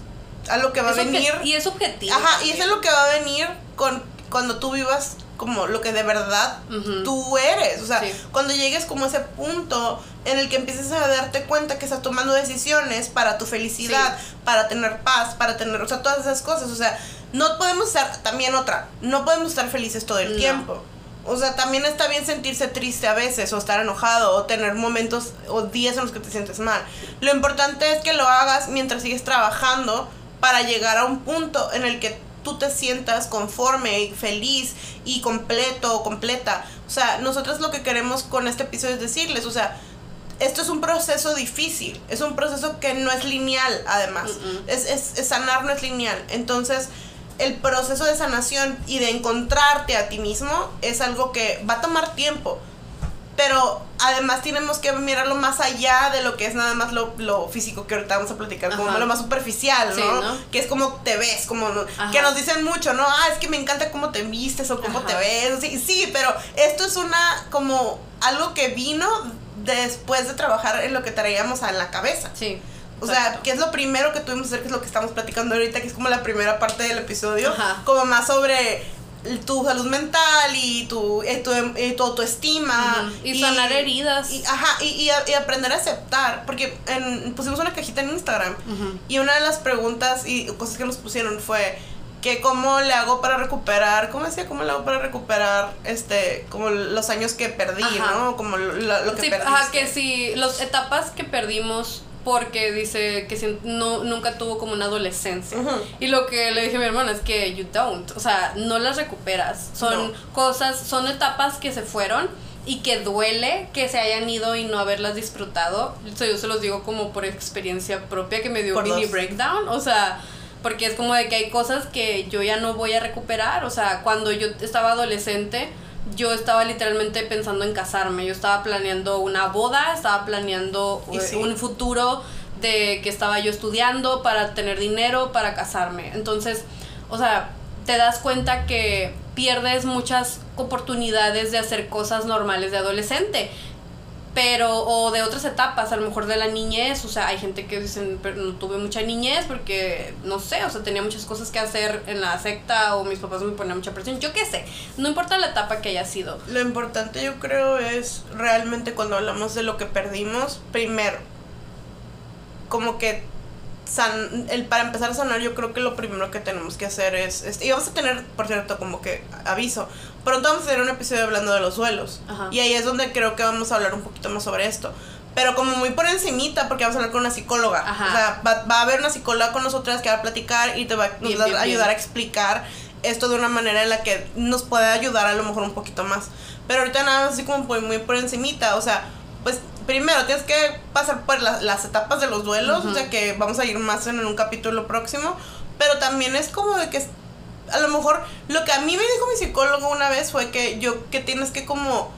algo que va Es a venir. y es objetivo. Ajá, y eso es lo que va a venir con cuando tú vivas como lo que de verdad tú eres. O sea, Sí. cuando llegues como a ese punto en el que empieces a darte cuenta que estás tomando decisiones para tu felicidad, para tener paz, para tener, o sea, todas esas cosas. O sea, no podemos estar, también otra, no podemos estar felices todo el No. tiempo. O sea, también está bien sentirse triste a veces, o estar enojado, o tener momentos o días en los que te sientes mal. Lo importante es que lo hagas mientras sigues trabajando para llegar a un punto en el que tú te sientas conforme, feliz y completo o completa. O sea, nosotros lo que queremos con este episodio es decirles, o sea, esto es un proceso difícil, es un proceso que no es lineal, además. Es, es, sanar no es lineal. Entonces, el proceso de sanación y de encontrarte a ti mismo es algo que va a tomar tiempo. Pero además tenemos que mirarlo más allá de lo que es nada más lo, lo físico que ahorita vamos a platicar, como lo más superficial, ¿no? Que es como te ves, como que nos dicen mucho, ¿no? Ah, es que me encanta cómo te vistes o cómo te ves. Sí, sí, pero esto es una como algo que vino después de trabajar en lo que traíamos en la cabeza. Sí. O sea, que es lo primero que tuvimos que hacer, que es lo que estamos platicando ahorita, que es como la primera parte del episodio, como más sobre tu salud mental y tu, y tu, y tu autoestima. Y, sanar heridas. Y, ajá, y, y, aprender a aceptar. Porque en, pusimos una cajita en Instagram y una de las preguntas y cosas que nos pusieron fue que cómo le hago para recuperar, ¿cómo decía? ¿Cómo le hago para recuperar este, como los años que perdí, ¿no? Como lo, que sí, Ajá, que si las etapas que perdimos porque dice que no, nunca tuvo como una adolescencia. Y lo que le dije a mi hermana es que you don't, o sea, no las recuperas. Son cosas, son etapas que se fueron y que duele que se hayan ido y no haberlas disfrutado. yo se los digo como por experiencia propia que me dio un mini breakdown, o sea, porque es como de que hay cosas que yo ya no voy a recuperar, o sea, cuando yo estaba adolescente, yo estaba literalmente pensando en casarme, yo estaba planeando una boda, estaba planeando eh, un futuro de que estaba yo estudiando para tener dinero para casarme. Entonces, o sea, te das cuenta que pierdes muchas oportunidades de hacer cosas normales de adolescente pero o de otras etapas, a lo mejor de la niñez, o sea, hay gente que dicen, pero no tuve mucha niñez porque, no sé, o sea, tenía muchas cosas que hacer en la secta o mis papás me ponían mucha presión, yo qué sé, no importa la etapa que haya sido. Lo importante yo creo es realmente cuando hablamos de lo que perdimos, primero, como que san, el, para empezar a sanar, yo creo que lo primero que tenemos que hacer es, y vamos a tener, por cierto, como que aviso, pronto vamos a tener un episodio hablando de los duelos. Y ahí es donde creo que vamos a hablar un poquito más sobre esto. Pero como muy por encimita, porque vamos a hablar con una psicóloga. O sea, va, a haber una psicóloga con nosotras que va a platicar y te va, a ayudar a explicar esto de una manera en la que nos puede ayudar a lo mejor un poquito más. Pero ahorita nada más así como muy, muy por encimita. O sea, pues primero tienes que pasar por las etapas de los duelos, o sea que vamos a ir más en un capítulo próximo, pero también es como de que a lo mejor lo que a mí me dijo mi psicólogo una vez fue que yo que tienes que como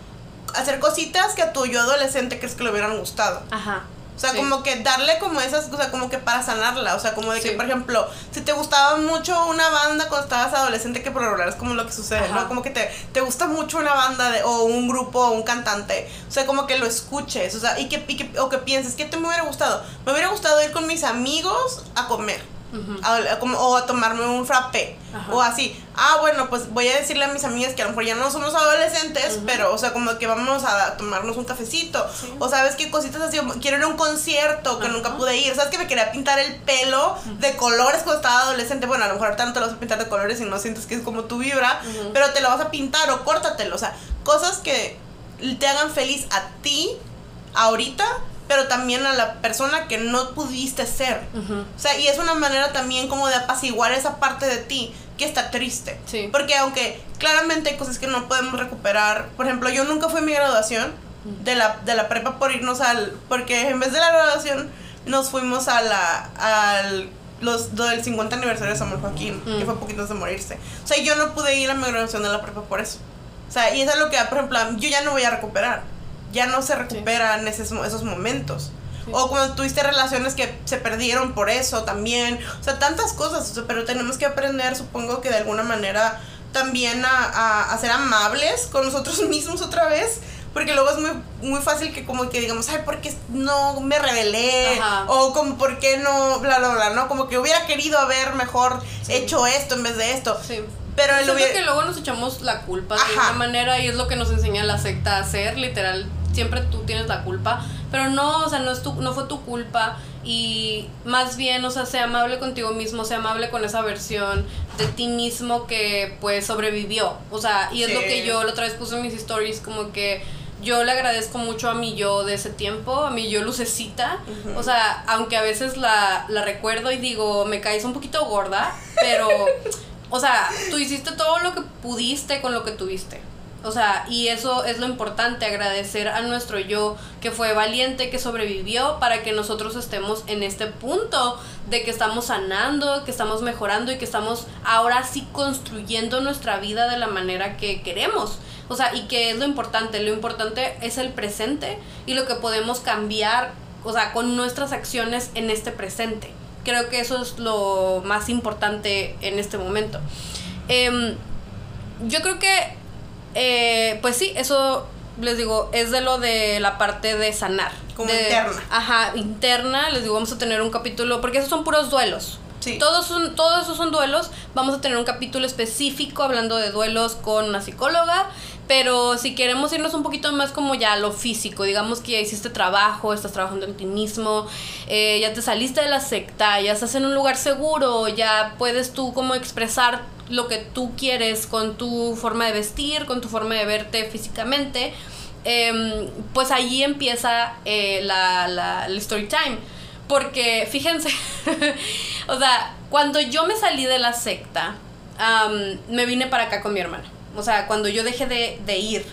hacer cositas que a tu yo adolescente crees que le hubieran gustado. Ajá. O sea, como que darle como esas, o sea, como que para sanarla. O sea, como de que, por ejemplo, si te gustaba mucho una banda cuando estabas adolescente, que por lo es como lo que sucede, ¿no? Como que te, te gusta mucho una banda de, o un grupo o un cantante. O sea, como que lo escuches. O sea, y que, y que o que pienses, ¿qué te me hubiera gustado? Me hubiera gustado ir con mis amigos a comer o a tomarme un frappé. O así. Ah, bueno, pues voy a decirle a mis amigas que a lo mejor ya no somos adolescentes, pero, o sea, como que vamos a tomarnos un cafecito. O sabes qué cositas así. Quiero ir a un concierto que nunca pude ir. Sabes que me quería pintar el pelo de colores cuando estaba adolescente. Bueno, a lo mejor te lo vas a pintar de colores y no sientes que es como tu vibra, pero te lo vas a pintar o córtatelo. O sea, cosas que te hagan feliz a ti ahorita pero también a la persona que no pudiste ser. O sea, y es una manera también como de apaciguar esa parte de ti que está triste. Sí. Porque aunque claramente hay cosas que no podemos recuperar, por ejemplo, yo nunca fui a mi graduación de la, de la prepa por irnos al... Porque en vez de la graduación nos fuimos a la... al los del 50 aniversario de Samuel Joaquín, que fue poquito antes de morirse. O sea, yo no pude ir a mi graduación de la prepa por eso. O sea, y eso es lo que, por ejemplo, yo ya no voy a recuperar ya no se recuperan esos, esos momentos. O cuando tuviste relaciones que se perdieron por eso también. O sea, tantas cosas. pero tenemos que aprender, supongo que de alguna manera, también a, a, ser amables con nosotros mismos otra vez. Porque luego es muy, muy fácil que como que digamos, ay, ¿por qué no me rebelé? O como, ¿por qué no? Bla, bla, bla, ¿no? Como que hubiera querido haber mejor hecho esto en vez de esto. Sí. Pero el que luego nos echamos la culpa de alguna manera y es lo que nos enseña la secta a hacer, literal siempre tú tienes la culpa, pero no, o sea, no, es tu, no fue tu culpa y más bien, o sea, sea amable contigo mismo, sea amable con esa versión de ti mismo que pues sobrevivió, o sea, y es lo que yo la otra vez puse en mis stories, como que yo le agradezco mucho a mi yo de ese tiempo, a mi yo lucecita. O sea, aunque a veces la, la, recuerdo y digo, me caes un poquito gorda, pero o sea, tú hiciste todo lo que pudiste con lo que tuviste. O sea, y eso es lo importante, agradecer a nuestro yo que fue valiente, que sobrevivió para que nosotros estemos en este punto de que estamos sanando, que estamos mejorando y que estamos ahora sí construyendo nuestra vida de la manera que queremos. O sea, y que es lo importante, lo importante es el presente y lo que podemos cambiar, o sea, con nuestras acciones en este presente. Creo que eso es lo más importante en este momento. Em, yo creo que eh, pues sí, eso les digo, es de lo de la parte de sanar. Como interna. Ajá, interna, les digo, vamos a tener un capítulo, porque esos son puros duelos. Sí. Todos, son, todos esos son duelos. Vamos a tener un capítulo específico hablando de duelos con una psicóloga. Pero si queremos irnos un poquito más como ya a lo físico, digamos que ya hiciste trabajo, estás trabajando en ti mismo, eh, ya te saliste de la secta, ya estás en un lugar seguro, ya puedes tú como expresar lo que tú quieres con tu forma de vestir, con tu forma de verte físicamente, em, pues allí empieza eh, la, la, el story time. Porque fíjense, o sea, cuando yo me salí de la secta, me vine para acá con mi hermana. O sea, cuando yo dejé de, de ir.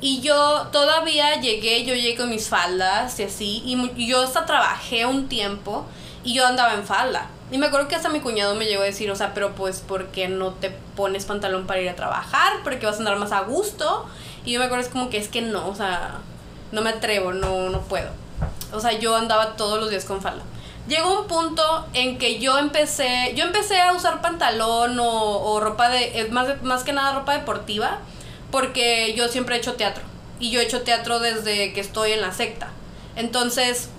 Y yo todavía llegué, yo llegué con mis faldas y así. Y yo hasta trabajé un tiempo y yo andaba en falda. Y me acuerdo que hasta mi cuñado me llegó a decir, o sea, pero pues, ¿por qué no te pones pantalón para ir a trabajar? Porque vas a andar más a gusto. Y yo me acuerdo es como que es que no, o sea, no me atrevo, no, no puedo. O sea, yo andaba todos los días con falda. Llegó un punto en que yo empecé, yo empecé a usar pantalón o, o ropa de, más, más que nada ropa deportiva, porque yo siempre he hecho teatro. Y yo he hecho teatro desde que estoy en la secta. Entonces,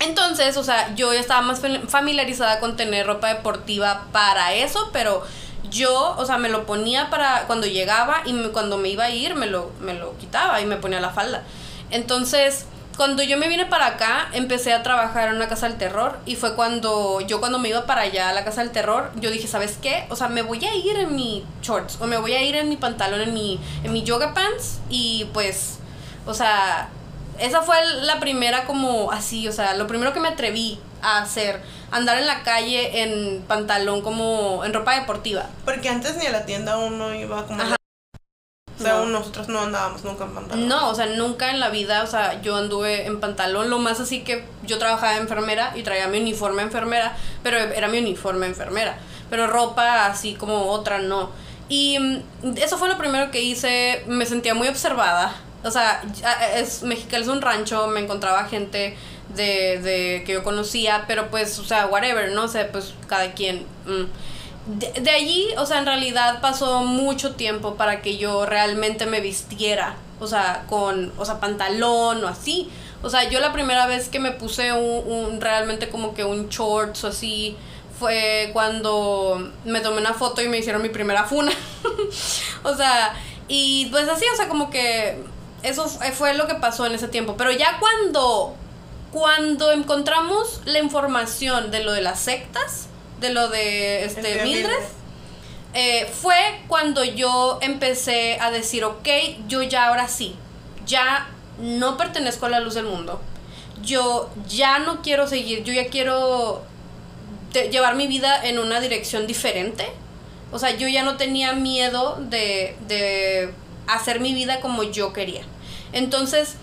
entonces, o sea, yo ya estaba más familiarizada con tener ropa deportiva para eso, pero yo, o sea, me lo ponía para cuando llegaba y cuando me iba a ir me lo, me lo quitaba y me ponía la falda. Entonces, cuando yo me vine para acá, empecé a trabajar en una casa del terror y fue cuando yo cuando me iba para allá a la casa del terror, yo dije, ¿sabes qué? O sea, me voy a ir en mi shorts o me voy a ir en mi pantalón, en mi, en mi yoga pants y pues, o sea, esa fue la primera como así, o sea, lo primero que me atreví a hacer, andar en la calle en pantalón como en ropa deportiva. Porque antes ni a la tienda uno iba como... O sea, nosotros no andábamos nunca en pantalón. No, o sea, nunca en la vida, o sea, yo anduve en pantalón, lo más así que yo trabajaba de enfermera y traía mi uniforme enfermera, pero era mi uniforme enfermera, pero ropa así como otra no. Y mm, eso fue lo primero que hice, me sentía muy observada o sea, es, Mexicali es un rancho, me encontraba gente de, de que yo conocía, pero pues, o sea, whatever, ¿no? O sea, pues cada quien... Mm. De, allí, o sea, en realidad pasó mucho tiempo para que yo realmente me vistiera, o sea, con, o sea, pantalón o así. O sea, yo la primera vez que me puse un, un realmente como que un shorts o así, fue cuando me tomé una foto y me hicieron mi primera funa. o sea, y pues así, o sea, como que eso fue lo que pasó en ese tiempo. Pero ya cuando, cuando encontramos la información de lo de las sectas, de lo de este, Mildred, eh, fue cuando yo empecé a decir, ok, yo ya ahora sí, ya no pertenezco a la luz del mundo. Yo ya no quiero seguir, yo ya quiero llevar mi vida en una dirección diferente. O sea, yo ya no tenía miedo de, de hacer mi vida como yo quería. Entonces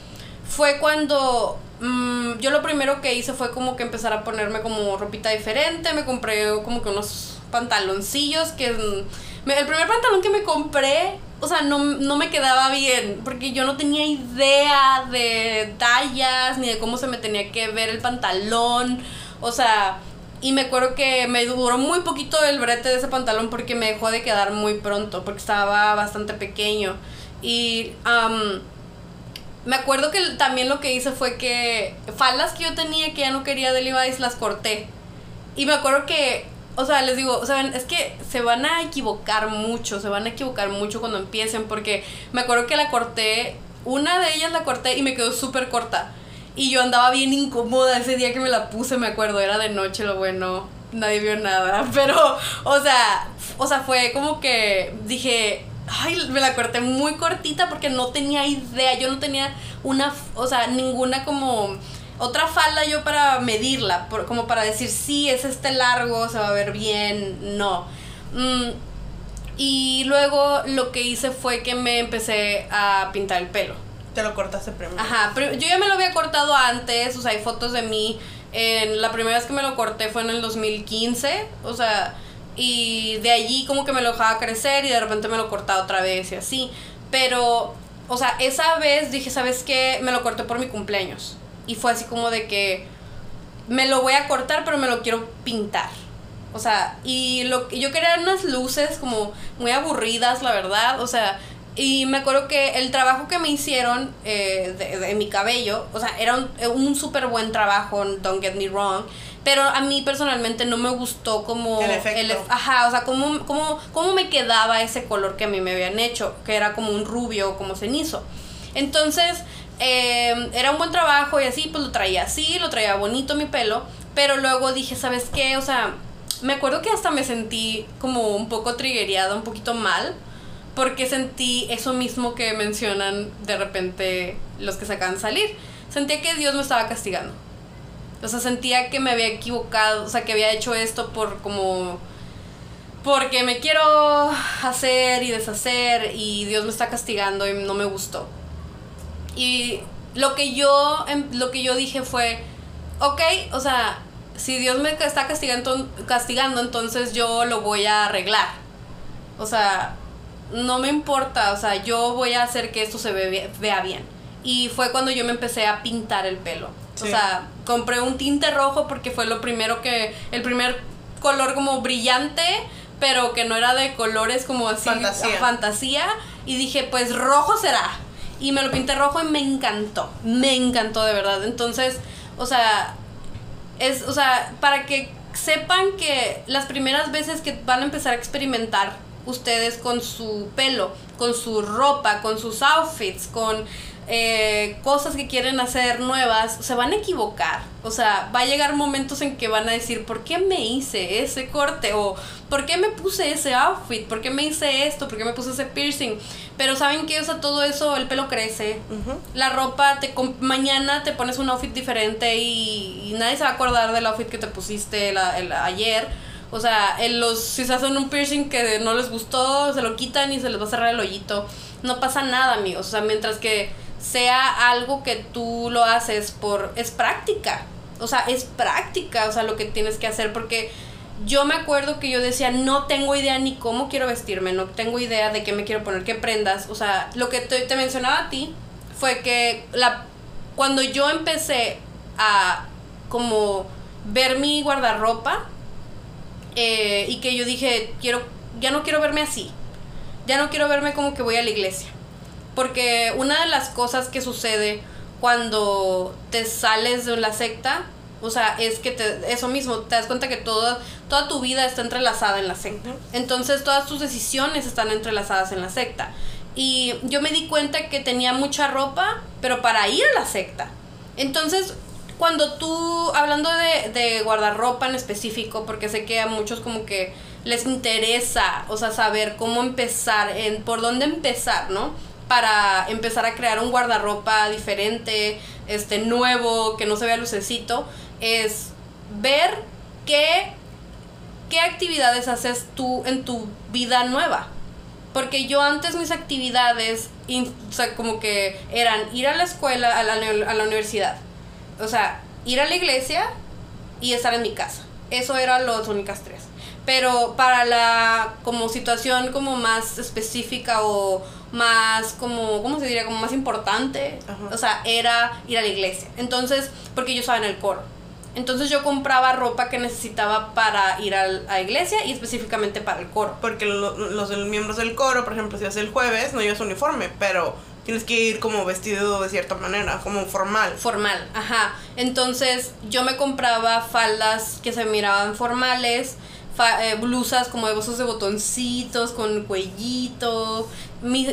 fue cuando mm, yo lo primero que hice fue como que empezar a ponerme como ropita diferente, me compré como que unos pantaloncillos que... Mm, el primer pantalón que me compré, o sea, no, no me quedaba bien, porque yo no tenía idea de tallas, ni de cómo se me tenía que ver el pantalón, o sea, y me acuerdo que me duró muy poquito el brete de ese pantalón porque me dejó de quedar muy pronto, porque estaba bastante pequeño. Y me acuerdo que también lo que hice fue que faldas que yo tenía que ya no quería de Levi's las corté. Y me acuerdo que, o sea, les digo, o sea, es que se van a equivocar mucho, se van a equivocar mucho cuando empiecen, porque me acuerdo que la corté, una de ellas la corté y me quedó súper corta. Y yo andaba bien incómoda ese día que me la puse, me acuerdo, era de noche lo bueno, nadie vio nada, pero, o sea, o sea, fue como que dije, ay, me la corté muy cortita porque no tenía idea, yo no tenía una, o sea, ninguna como otra falda yo para medirla, como para decir, sí, es este largo, se va a ver bien, no. Mm, Y luego lo que hice fue que me empecé a pintar el pelo. Te lo cortaste primero. Ajá, pero yo ya me lo había cortado antes, o sea, hay fotos de mí. En, la primera vez que me lo corté fue en el 2015, o sea, y de allí como que me lo dejaba crecer y de repente me lo cortaba otra vez y así. Pero, o sea, esa vez dije, ¿sabes qué? Me lo corté por mi cumpleaños. Y fue así como de que me lo voy a cortar, pero me lo quiero pintar. O sea, y lo yo quería unas luces como muy aburridas, la verdad. O sea, y me acuerdo que el trabajo que me hicieron eh, de, mi cabello, o sea, era un, un súper buen trabajo, don't get me wrong. Pero a mí personalmente no me gustó como... El efecto. ajá, o sea, cómo, cómo, cómo me quedaba ese color que a mí me habían hecho, que era como un rubio, como cenizo. Entonces, eh, era un buen trabajo y así, pues lo traía así, lo traía bonito mi pelo. Pero luego dije, ¿sabes qué? O sea, me acuerdo que hasta me sentí como un poco trigueada, un poquito mal porque sentí eso mismo que mencionan de repente los que se acaban de salir. Sentía que Dios me estaba castigando. O sea, sentía que me había equivocado, o sea, que había hecho esto por como porque me quiero hacer y deshacer y Dios me está castigando y no me gustó. Y lo que yo em, lo que yo dije fue, ok, o sea, si Dios me está castigando, castigando, entonces yo lo voy a arreglar. O sea, no me importa, o sea, yo voy a hacer que esto se vea bien. Y fue cuando yo me empecé a pintar el pelo. O sea, compré un tinte rojo porque fue lo primero que, el primer color como brillante, pero que no era de colores como así, fantasía. fantasía. Y dije, pues rojo será. Y me lo pinté rojo y me encantó, me encantó de verdad. Entonces, o sea, es, o sea, para que sepan que las primeras veces que van a empezar a experimentar ustedes con su pelo, con su ropa, con sus outfits, con eh, cosas que quieren hacer nuevas, se van a equivocar. O sea, va a llegar momentos en que van a decir, ¿por qué me hice ese corte? O ¿por qué me puse ese outfit? ¿Por qué me hice esto? ¿Por qué me puse ese piercing? Pero ¿saben qué? O sea, todo eso, el pelo crece. La ropa, te mañana te pones un outfit diferente y, nadie se va a acordar del outfit que te pusiste ayer o sea, en los, si se hacen un piercing que no les gustó, se lo quitan y se les va a cerrar el hoyito. No pasa nada, amigos. O sea, mientras que sea algo que tú lo haces por... Es práctica. O sea, es práctica, o sea, lo que tienes que hacer. Porque yo me acuerdo que yo decía, no tengo idea ni cómo quiero vestirme, no tengo idea de qué me quiero poner, qué prendas. O sea, lo que te, te mencionaba a ti fue que la, cuando yo empecé a como ver mi guardarropa, eh, y que yo dije, quiero, ya no quiero verme así, ya no quiero verme como que voy a la iglesia. Porque una de las cosas que sucede cuando te sales de la secta, o sea, es que te, eso mismo, te das cuenta que toda, toda tu vida está entrelazada en la secta. Entonces todas tus decisiones están entrelazadas en la secta. Y yo me di cuenta que tenía mucha ropa, pero para ir a la secta. Entonces cuando tú, hablando de, de guardarropa en específico, porque sé que a muchos como que les interesa, o sea, saber cómo empezar, en, por dónde empezar, ¿no? Para empezar a crear un guardarropa diferente, este, nuevo, que no se vea lucecito, es ver qué, qué actividades haces tú en tu vida nueva. Porque yo antes mis actividades, o sea, como que eran ir a la escuela, a la, a la universidad, o sea, ir a la iglesia y estar en mi casa. Eso eran las únicas tres. Pero para la como situación como más específica o más como, ¿cómo se diría? Como más importante, o sea, era ir a la iglesia. Entonces, porque yo estaba en el coro. Entonces yo compraba ropa que necesitaba para ir a la iglesia y específicamente para el coro. Porque los miembros del coro, por ejemplo, si hace el jueves, no llevas uniforme, pero tienes que ir como vestido de cierta manera, como formal. Formal, ajá. Entonces yo me compraba faldas que se miraban formales, eh, blusas como de bolsos de botoncitos, con cuellito.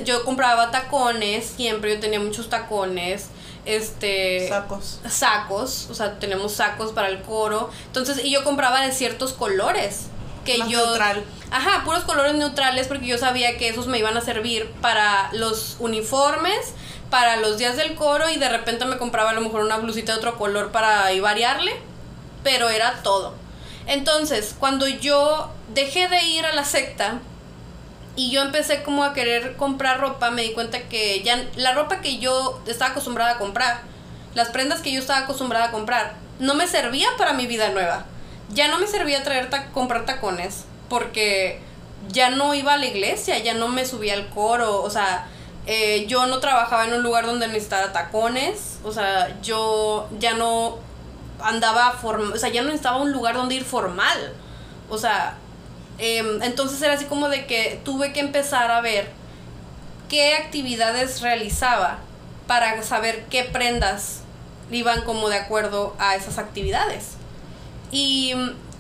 yo compraba tacones, siempre yo tenía muchos tacones. Este. Sacos. Sacos, o sea, tenemos sacos para el coro. Entonces, y yo compraba de ciertos colores que yo neutral. Ajá, puros colores neutrales porque yo sabía que esos me iban a servir para los uniformes, para los días del coro y de repente me compraba a lo mejor una blusita de otro color para ahí variarle, pero era todo. Entonces, cuando yo dejé de ir a la secta, y yo empecé como a querer comprar ropa, me di cuenta que ya la ropa que yo estaba acostumbrada a comprar, las prendas que yo estaba acostumbrada a comprar, no me servía para mi vida nueva. Ya no me servía traer comprar tacones porque ya no iba a la iglesia, ya no me subía al coro, o sea, eh, yo no trabajaba en un lugar donde necesitara tacones, o sea, yo ya no andaba, o sea, ya no necesitaba un lugar donde ir formal, o sea, Em, entonces era así como de que tuve que empezar a ver qué actividades realizaba para saber qué prendas iban como de acuerdo a esas actividades. Y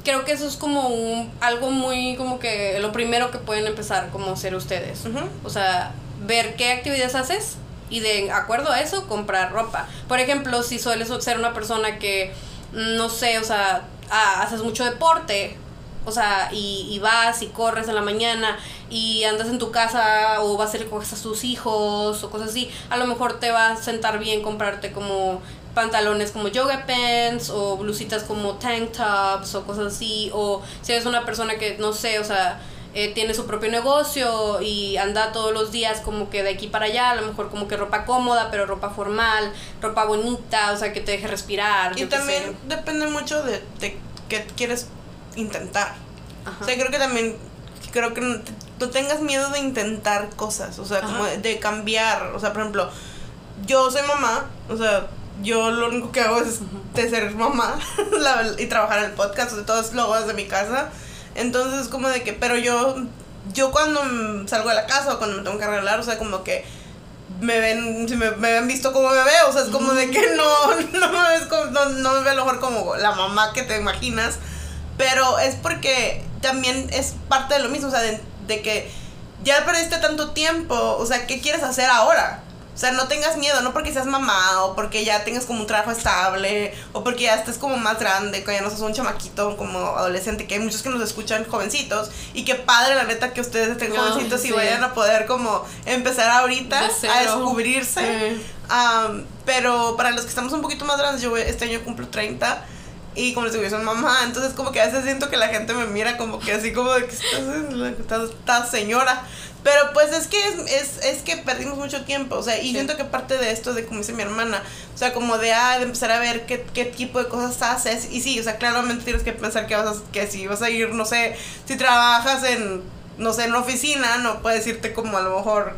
creo que eso es como un, algo muy como que lo primero que pueden empezar como ser ustedes. O sea, ver qué actividades haces y de acuerdo a eso comprar ropa. Por ejemplo, si sueles ser una persona que, no sé, o sea, ah, haces mucho deporte, o sea, y, y, vas y corres en la mañana y andas en tu casa o vas a ir con a tus hijos o cosas así, a lo mejor te va a sentar bien comprarte como pantalones como yoga pants o blusitas como tank tops o cosas así, o si eres una persona que no sé, o sea, eh, tiene su propio negocio y anda todos los días como que de aquí para allá, a lo mejor como que ropa cómoda, pero ropa formal, ropa bonita, o sea, que te deje respirar. Y también depende mucho de, de qué quieres intentar. O sea, creo que también, creo que no, tengas miedo de intentar cosas, o sea, como de, cambiar, o sea, por ejemplo, yo soy mamá, o sea, yo lo único que hago es de ser mamá y trabajar en el podcast, o sea, todo es lo desde mi casa, entonces como de que, pero yo, yo cuando salgo de la casa o cuando me tengo que arreglar, o sea, como que me ven, si me, me ven visto como me veo, o sea, es como de que no, no me ves como, no, no me veo a lo mejor como la mamá que te imaginas, pero es porque también es parte de lo mismo, o sea, de, que ya perdiste tanto tiempo, o sea, ¿qué quieres hacer ahora? O sea, no tengas miedo, no porque seas mamá o porque ya tengas como un trabajo estable o porque ya estés como más grande, que ya no seas un chamaquito como adolescente, que hay muchos que nos escuchan jovencitos y qué padre la neta que ustedes estén jovencitos y vayan a poder como empezar ahorita a descubrirse. pero para los que estamos un poquito más grandes, yo este año cumplo 30 y como les digo, yo soy mamá, entonces como que a veces siento que la gente me mira como que así como de que estás, estás, señora. Pero pues es que es, es, que perdimos mucho tiempo, o sea, y siento que parte de esto, de como dice mi hermana, o sea, como de, ah, de empezar a ver qué, qué tipo de cosas haces, y sí, o sea, claramente tienes que pensar que vas a, que si vas a ir, no sé, si trabajas en, no sé, en una oficina, no puedes irte como a lo mejor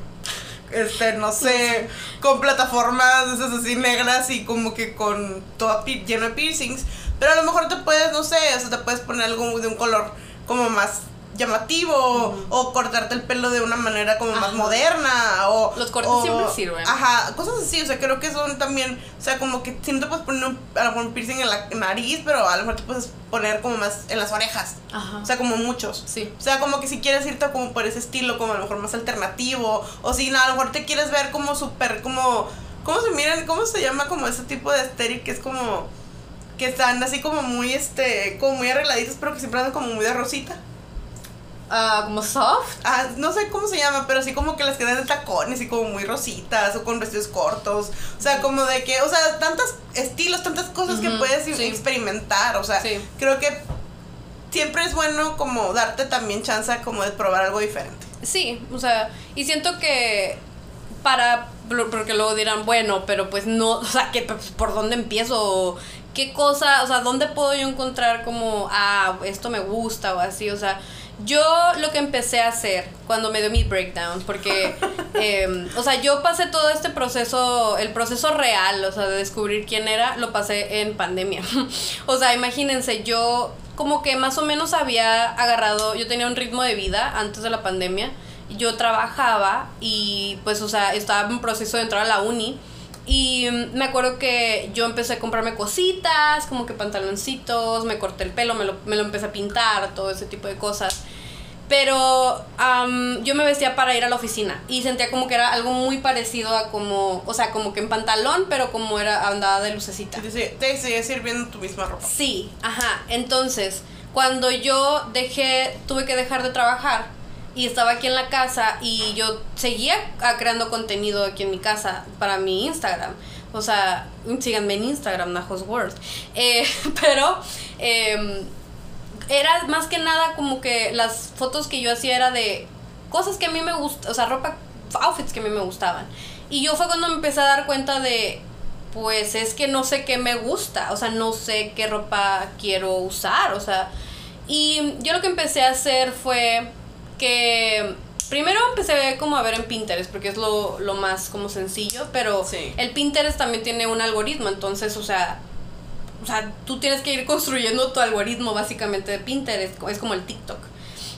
este, no sé, con plataformas esas así negras y como que con todo lleno de piercings. Pero a lo mejor te puedes, no sé, o sea, te puedes poner algo de un color como más llamativo o cortarte el pelo de una manera como más moderna o los cortes siempre sirven. Ajá cosas así o sea creo que son también o sea como que siempre te puedes poner un, a lo mejor un piercing en la nariz pero a lo mejor te puedes poner como más en las orejas. Ajá. o sea como muchos. Sí. O sea como que si quieres irte como por ese estilo como a lo mejor más alternativo o si no, a lo mejor te quieres ver como súper como cómo se miran cómo se llama como ese tipo de estéril que es como que están así como muy, este, como muy arregladitas, pero que siempre andan como muy de rosita. Ah, como soft. Ah, no sé cómo se llama, pero así como que las quedan de tacones y como muy rositas o con vestidos cortos. O sea, como de que, o sea, tantos estilos, tantas cosas que puedes experimentar. O sea, creo que siempre es bueno como darte también chance como de probar algo diferente. Sí, o sea, y siento que para porque luego dirán, bueno, pero pues no, o sea, que pues, por dónde empiezo qué cosa, o sea, dónde puedo yo encontrar como, ah, esto me gusta o así, o sea, yo lo que empecé a hacer cuando me dio mi breakdown, porque, em, o sea, yo pasé todo este proceso, el proceso real, o sea, de descubrir quién era, lo pasé en pandemia. o sea, imagínense, yo como que más o menos había agarrado, yo tenía un ritmo de vida antes de la pandemia, yo trabajaba y pues, o sea, estaba en proceso de entrar a la uni y me acuerdo que yo empecé a comprarme cositas, como que pantaloncitos, me corté el pelo, me lo, me lo empecé a pintar, todo ese tipo de cosas. Pero yo me vestía para ir a la oficina y sentía como que era algo muy parecido a como, o sea, como que en pantalón, pero como era andada de lucecita. Te, te seguía sirviendo tu misma ropa. Sí, ajá. Entonces, cuando yo dejé, tuve que dejar de trabajar, y estaba aquí en la casa y yo seguía creando contenido aquí en mi casa para mi Instagram. O sea, síganme en Instagram, Najos World. Eh, pero em, era más que nada como que las fotos que yo hacía era de cosas que a mí me gustan, o sea, ropa, outfits que a mí me gustaban. Y yo fue cuando me empecé a dar cuenta de, pues es que no sé qué me gusta, o sea, no sé qué ropa quiero usar, o sea, y yo lo que empecé a hacer fue que primero empecé como a ver en Pinterest, porque es lo, lo más como sencillo, pero el Pinterest también tiene un algoritmo, entonces, o sea, o sea, tú tienes que ir construyendo tu algoritmo básicamente de Pinterest, es como el TikTok,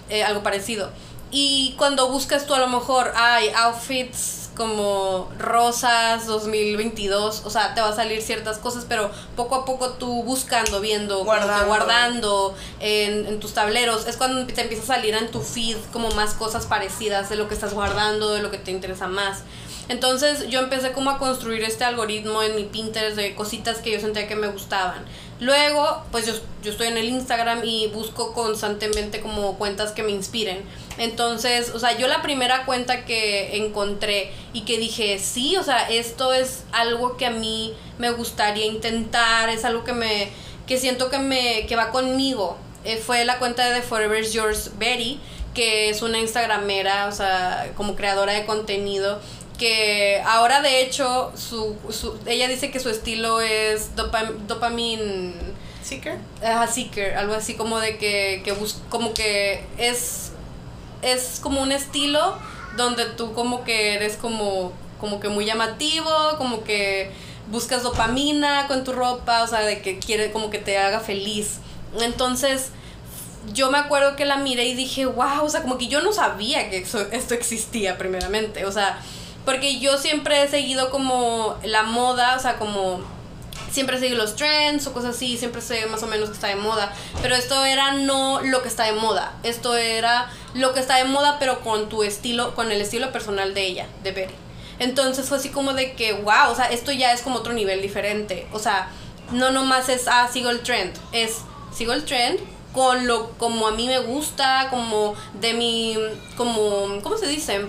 eh, algo parecido. Y cuando buscas tú a lo mejor, hay outfits como Rosas 2022, o sea, te va a salir ciertas cosas, pero poco a poco tú buscando, viendo, guardando, guardando en, en, tus tableros, es cuando te empieza a salir en tu feed como más cosas parecidas de lo que estás guardando, de lo que te interesa más. Entonces yo empecé como a construir este algoritmo en mi Pinterest de cositas que yo sentía que me gustaban. Luego, pues yo, yo estoy en el Instagram y busco constantemente como cuentas que me inspiren. Entonces, o sea, yo la primera cuenta que encontré y que dije, sí, o sea, esto es algo que a mí me gustaría intentar, es algo que me, que siento que me, que va conmigo, eh, fue la cuenta de Forever Yours Betty, que es una instagramera, o sea, como creadora de contenido, que ahora de hecho, su, su ella dice que su estilo es dopamine... Seeker. Ajá, seeker, algo así como de que, que bus, como que es es como un estilo donde tú como que eres como, como que muy llamativo, como que buscas dopamina con tu ropa, o sea, de que quiere como que te haga feliz. Entonces, yo me acuerdo que la miré y dije, wow, o sea, como que yo no sabía que esto existía primeramente, o sea, porque yo siempre he seguido como la moda, o sea, como siempre sigue los trends o cosas así, siempre sé más o menos que está de moda. Pero esto era no lo que está de moda. Esto era lo que está de moda, pero con tu estilo, con el estilo personal de ella, de Betty. Entonces fue así como de que, wow, o sea, esto ya es como otro nivel diferente. O sea, no nomás es, ah, sigo el trend. Es, sigo el trend con lo como a mí me gusta, como de mi, como, ¿cómo se dice?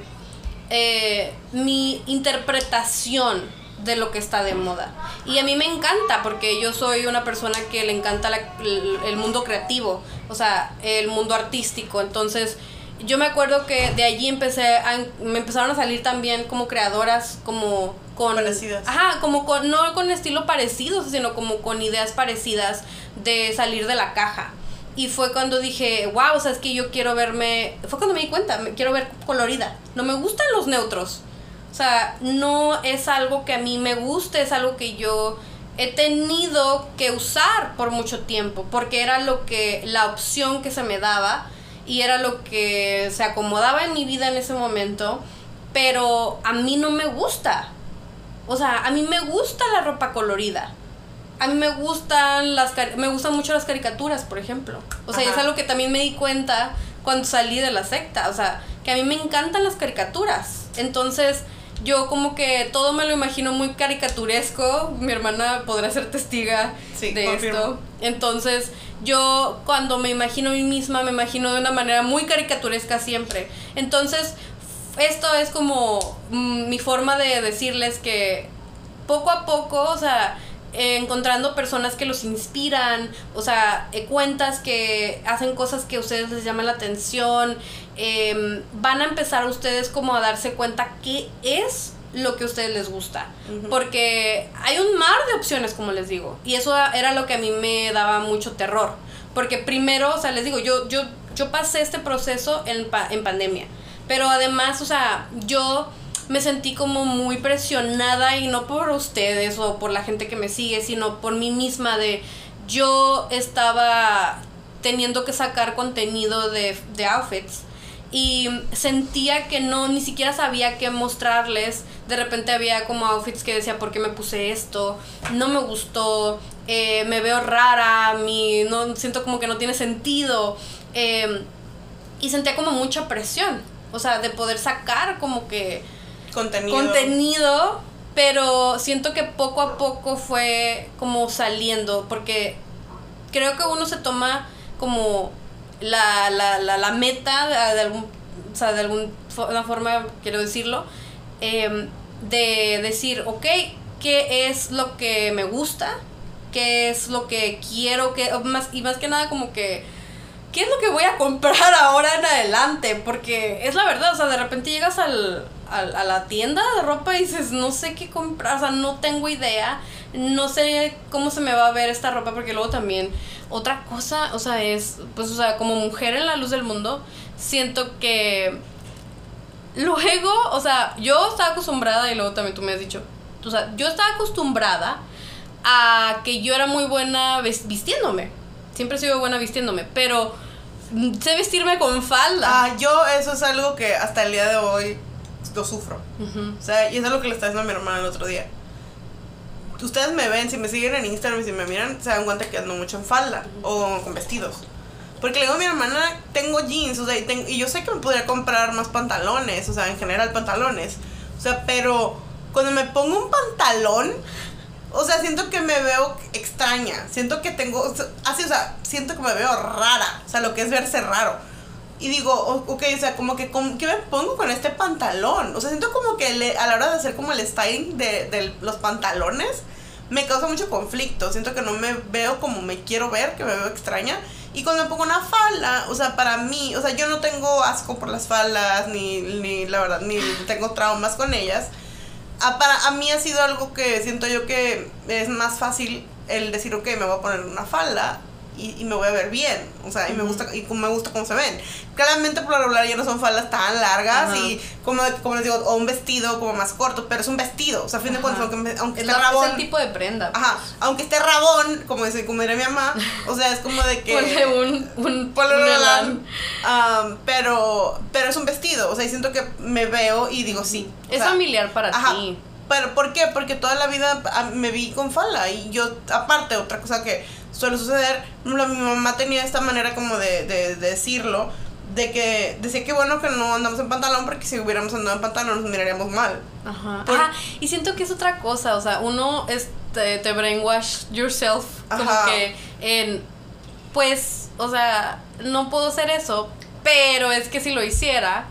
Eh, mi interpretación de lo que está de moda. Y a mí me encanta porque yo soy una persona que le encanta el, mundo creativo, o sea, el mundo artístico. Entonces, yo me acuerdo que de allí empecé a, me empezaron a salir también como creadoras como con parecidas. Ajá, como con no con estilo parecido, sino como con ideas parecidas de salir de la caja. Y fue cuando dije, wow, o sea, es que yo quiero verme, fue cuando me di cuenta, me quiero ver colorida. No me gustan los neutros. O sea, no es algo que a mí me guste, es algo que yo he tenido que usar por mucho tiempo, porque era lo que, la opción que se me daba y era lo que se acomodaba en mi vida en ese momento, pero a mí no me gusta. O sea, a mí me gusta la ropa colorida. A mí me gustan las me gustan mucho las caricaturas, por ejemplo. O sea, es algo que también me di cuenta cuando salí de la secta, o sea, que a mí me encantan las caricaturas. Entonces, yo como que todo me lo imagino muy caricaturesco. Mi hermana podrá ser testiga de esto. Entonces, yo cuando me imagino a mí misma, me imagino de una manera muy caricaturesca siempre. Entonces, esto es como mm, mi forma de decirles que poco a poco, o sea, encontrando personas que los inspiran, o sea, eh, cuentas que hacen cosas que a ustedes les llaman la atención, em, van a empezar ustedes como a darse cuenta qué es lo que a ustedes les gusta. Porque hay un mar de opciones, como les digo. Y eso era lo que a mí me daba mucho terror. Porque primero, o sea, les digo, yo, yo, yo pasé este proceso en, en pandemia. Pero además, o sea, yo me sentí como muy presionada y no por ustedes o por la gente que me sigue, sino por mí misma de yo estaba teniendo que sacar contenido de, de outfits y sentía que no, ni siquiera sabía qué mostrarles. De repente había como outfits que decía, ¿por qué me puse esto? No me gustó, eh, me veo rara, mi, no, siento como que no tiene sentido. Em, y sentía como mucha presión, o sea, de poder sacar como que contenido. contenido, pero siento que poco a poco fue como saliendo, porque creo que uno se toma como la, la, la, la meta de, algún, o sea, de alguna forma, quiero decirlo, em, de decir, ok, ¿qué es lo que me gusta? ¿Qué es lo que quiero? Que, más, y más que nada como que ¿qué es lo que voy a comprar ahora en adelante? Porque es la verdad, o sea, de repente llegas al, al, a la tienda de ropa y dices, no sé qué comprar, o sea, no tengo idea, no sé cómo se me va a ver esta ropa, porque luego también otra cosa, o sea, es, pues, o sea, como mujer en la luz del mundo, siento que luego, o sea, yo estaba acostumbrada, y luego también tú me has dicho, o sea, yo estaba acostumbrada a que yo era muy buena vistiéndome. Siempre he sido buena vistiéndome, pero sé vestirme con falda. Ah, yo eso es algo que hasta el día de hoy lo sufro. O sea, y eso es lo que le está diciendo a mi hermana el otro día. Ustedes me ven, si me siguen en Instagram y si me miran, se dan cuenta que ando mucho en falda o con vestidos. Porque le digo a mi hermana, tengo jeans, o sea, y, y yo sé que me podría comprar más pantalones, o sea, en general pantalones. O sea, pero cuando me pongo un pantalón, o sea, siento que me veo extraña. Siento que tengo. Así, o sea, siento que me veo rara. O sea, lo que es verse raro. Y digo, ok, o sea, como que, ¿qué me pongo con este pantalón? O sea, siento como que a la hora de hacer como el styling de, de los pantalones, me causa mucho conflicto. Siento que no me veo como me quiero ver, que me veo extraña. Y cuando me pongo una falda, o sea, para mí, o sea, yo no tengo asco por las faldas, ni, ni la verdad, ni tengo traumas con ellas a, para, a mí ha sido algo que siento yo que es más fácil el decir, ok, me voy a poner una falda y, me voy a ver bien. O sea, y me gusta y me gusta cómo se ven. Claramente por lo regular ya no son faldas tan largas y como, como les digo, o un vestido como más corto, pero es un vestido. O sea, a fin de cuentas, aunque, aunque esté rabón. Es el tipo de prenda. Pues. Ajá, aunque esté rabón, como, dice, como diría mi mamá, o sea, es como de que. Ponle un. un, un pero, pero es un vestido. O sea, y siento que me veo y digo sí. Es familiar para ti. Pero, ¿por qué? Porque toda la vida ah, me vi con falda y yo, aparte, otra cosa que suele suceder, mi mamá tenía esta manera como de, de, decirlo, de que decía que bueno que no andamos en pantalón porque si hubiéramos andado en pantalón nos miraríamos mal. Ajá. y siento que es otra cosa, o sea, uno este, te brainwash yourself como que en, pues, o sea, no puedo hacer eso, pero es que si lo hiciera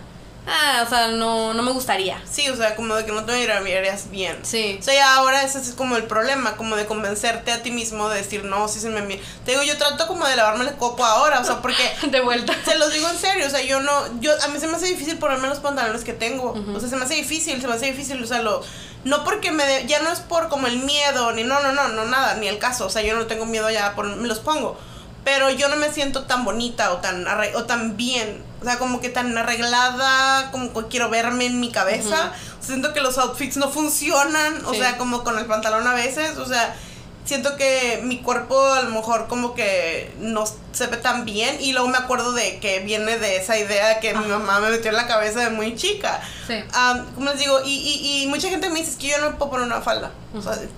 ah, o sea, no, no me gustaría. Sí, o sea, como de que no te mirarías bien. Sí. O sea, ya ahora ese es como el problema, como de convencerte a ti mismo de decir, no, sí se me mira. Te digo, yo trato como de lavarme el coco ahora, o sea, porque... de vuelta. Se los digo en serio, o sea, yo no, yo, a mí se me hace difícil ponerme los pantalones que tengo. O sea, se me hace difícil, se me hace difícil, o sea, lo... No porque me... ya no es por como el miedo, ni no, no, no, no, nada, ni el caso. O sea, yo no tengo miedo ya, por, me los pongo pero yo no me siento tan bonita o tan, o tan bien, o sea, como que tan arreglada, como que quiero verme en mi cabeza. siento que los outfits no funcionan, o sea, como con el pantalón a veces, o sea, siento que mi cuerpo a lo mejor como que no se ve tan bien y luego me acuerdo de que viene de esa idea que mi mamá me metió en la cabeza de muy chica. Sí. como les digo, y, y, y, mucha gente me dice que yo no puedo poner una falda.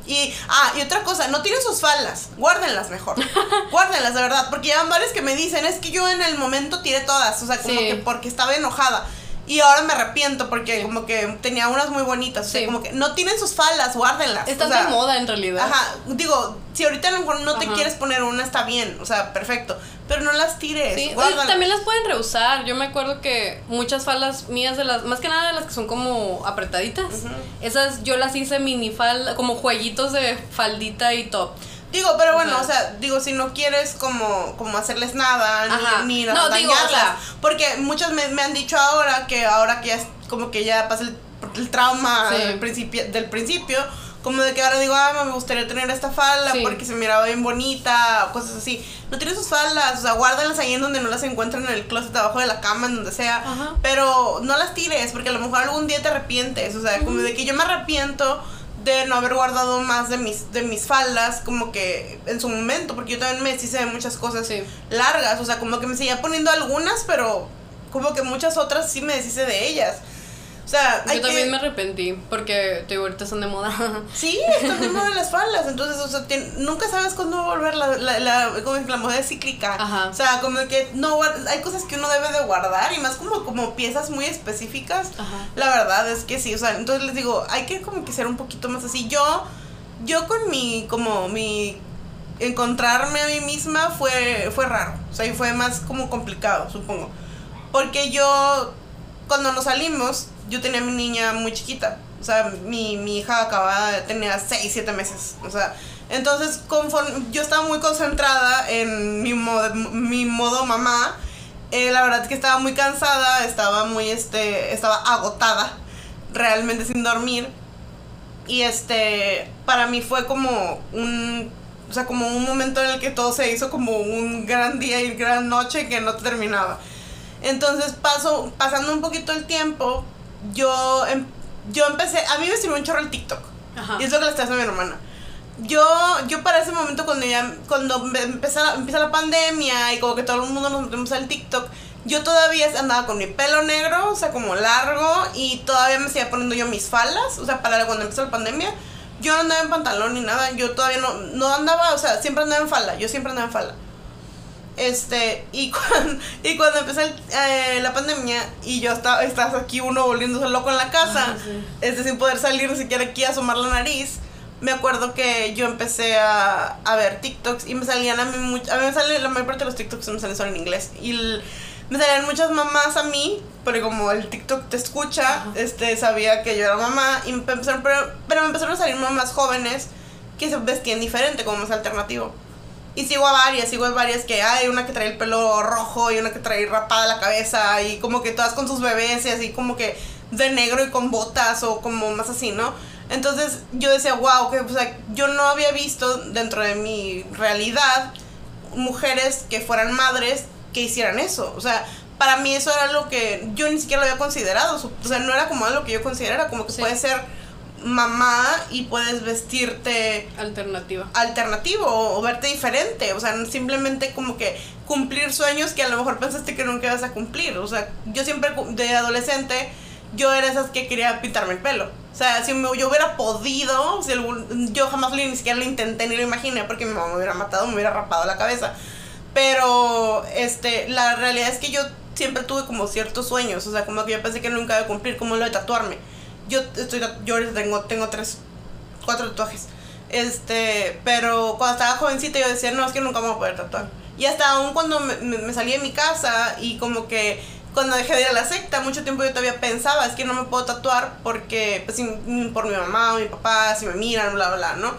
y, ah, y otra cosa, no tienen sus faldas, guárdenlas mejor. guárdenlas, de verdad, porque ya van varios que me dicen, es que yo en el momento tiré todas, o sea, como que porque estaba enojada. Y ahora me arrepiento porque como que tenía unas muy bonitas. O sea, como que no tienen sus faldas, guárdenlas. Están de moda en realidad. Ajá. Digo, si ahorita a lo mejor no te quieres poner una, está bien. O sea, perfecto. Pero no las tires. Sí, también las pueden reusar. Yo me acuerdo que muchas faldas mías de las, más que nada de las que son como apretaditas. Esas yo las hice mini falda, como jueguitos de faldita y top. Digo, pero bueno, o sea, digo, si no quieres como, como hacerles nada, ni, ni no, dañarlas. porque muchas me, me, han dicho ahora que ahora que ya es como que ya pasa el, trauma del, principio, del principio, como de que ahora digo, ah, me gustaría tener esta falda porque se miraba bien bonita o cosas así. No tienes sus faldas, o sea, guárdalas ahí en donde no las encuentran en el closet abajo de la cama, en donde sea. Pero no las tires porque a lo mejor algún día te arrepientes, o sea, como de que yo me arrepiento de no haber guardado más de mis, de mis faldas como que en su momento, porque yo también me deshice de muchas cosas largas, o sea, como que me seguía poniendo algunas, pero como que muchas otras sí me deshice de ellas. O sea, yo también me arrepentí porque te ahorita son de moda. Sí, están de moda las faldas. Entonces, o sea, nunca sabes cuándo va a volver la, la, la, como la moda es cíclica. Ajá. O sea, como que no hay cosas que uno debe de guardar y más como, como piezas muy específicas. Ajá. La verdad es que sí. O sea, entonces les digo, hay que como que ser un poquito más así. Yo, yo con mi, como mi encontrarme a mí misma fue, fue raro. O sea, y fue más como complicado, supongo. Porque yo, cuando nos salimos, yo tenía mi niña muy chiquita. O sea, mi, mi hija acababa, tenía 6, 7 meses. O sea, entonces conforme yo estaba muy concentrada en mi modo, mi modo mamá. Eh, la verdad es que estaba muy cansada, estaba muy, este, estaba agotada, realmente sin dormir. Y este, para mí fue como un, o sea, como un momento en el que todo se hizo como un gran día y gran noche que no terminaba. Entonces, paso, pasando un poquito el tiempo, yo, em, yo empecé, a mí me sirvió un chorro el TikTok. Y es lo que le está haciendo a mi hermana. Yo, yo para ese momento cuando ya, cuando empieza, empieza la pandemia y como que todo el mundo nos metemos al TikTok, yo todavía andaba con mi pelo negro, o sea, como largo, y todavía me seguía poniendo yo mis faldas, o sea, para cuando empezó la pandemia. Yo no andaba en pantalón ni nada, yo todavía no, no andaba, o sea, siempre andaba en falda, yo siempre andaba en falda. Este, y cuando, y cuando empezó eh, la pandemia y yo estaba, estás aquí uno volviéndose loco en la casa, este, sin poder salir ni siquiera aquí a asomar la nariz, me acuerdo que yo empecé a, a ver TikToks y me salían a mí, mucho, a mí me sale, la mayor parte de los TikToks me salen solo en inglés. Y me salían muchas mamás a mí, porque como el TikTok te escucha, este, sabía que yo era mamá, y me empezaron, pero, pero me empezaron a salir mamás jóvenes que se vestían diferente, como más alternativo. Y sigo a varias, sigo a varias que hay una que trae el pelo rojo y una que trae rapada la cabeza y como que todas con sus bebés y así como que de negro y con botas o como más así, ¿no? Entonces yo decía, wow, que o sea, yo no había visto dentro de mi realidad mujeres que fueran madres que hicieran eso. O sea, para mí eso era algo que yo ni siquiera lo había considerado. O sea, no era como algo que yo considerara, como que puede ser mamá y puedes vestirte alternativa. alternativo o, verte diferente. O sea simplemente como que cumplir sueños que a lo mejor pensaste que nunca ibas a cumplir. O sea yo siempre de adolescente yo era esas que quería pintarme el pelo. O sea si yo hubiera podido si yo jamás ni siquiera lo intenté ni lo imaginé porque mi mamá me hubiera matado me hubiera rapado la cabeza. Pero este la realidad es que yo siempre tuve como ciertos sueños. O sea como que yo pensé que nunca iba a cumplir como lo de tatuarme yo estoy yo tengo tengo tres cuatro tatuajes. Este pero cuando estaba jovencita yo decía no es que nunca me voy a poder tatuar y hasta aún cuando me, me, salí de mi casa y como que cuando dejé de ir a la secta mucho tiempo yo todavía pensaba es que no me puedo tatuar porque pues por mi mamá o mi papá si me miran bla bla no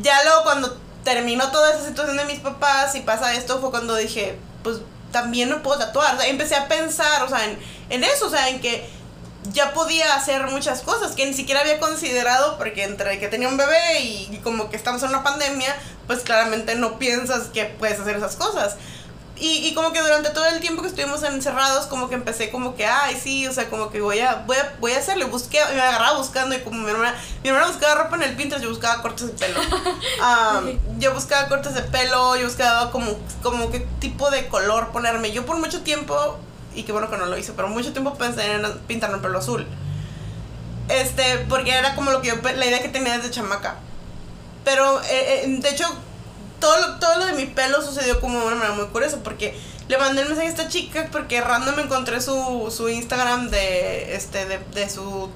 ya luego cuando terminó toda esa situación de mis papás y pasa esto fue cuando dije pues también no puedo tatuar o sea, empecé a pensar o sea en, en eso o sea en que ya podía hacer muchas cosas que ni siquiera había considerado porque entre que tenía un bebé y, como que estamos en una pandemia, pues claramente no piensas que puedes hacer esas cosas. Y, y, como que durante todo el tiempo que estuvimos encerrados, como que empecé como que, ay, sí, o sea, como que voy a, voy a, voy a hacerle, busqué, me agarraba buscando y como mi hermana, mi hermana buscaba ropa en el Pinterest, yo buscaba cortes de pelo. yo buscaba cortes de pelo, yo buscaba como, como qué tipo de color ponerme. Yo por mucho tiempo y qué bueno que no lo hice, pero mucho tiempo pensé en pintarme el pelo azul. Este, porque era como lo que yo, la idea que tenía desde chamaca. Pero, eh, eh, de hecho, todo lo, todo lo de mi pelo sucedió como de una manera muy curiosa, porque le mandé el mensaje a esta chica porque random encontré su, su Instagram de, este, de, de su,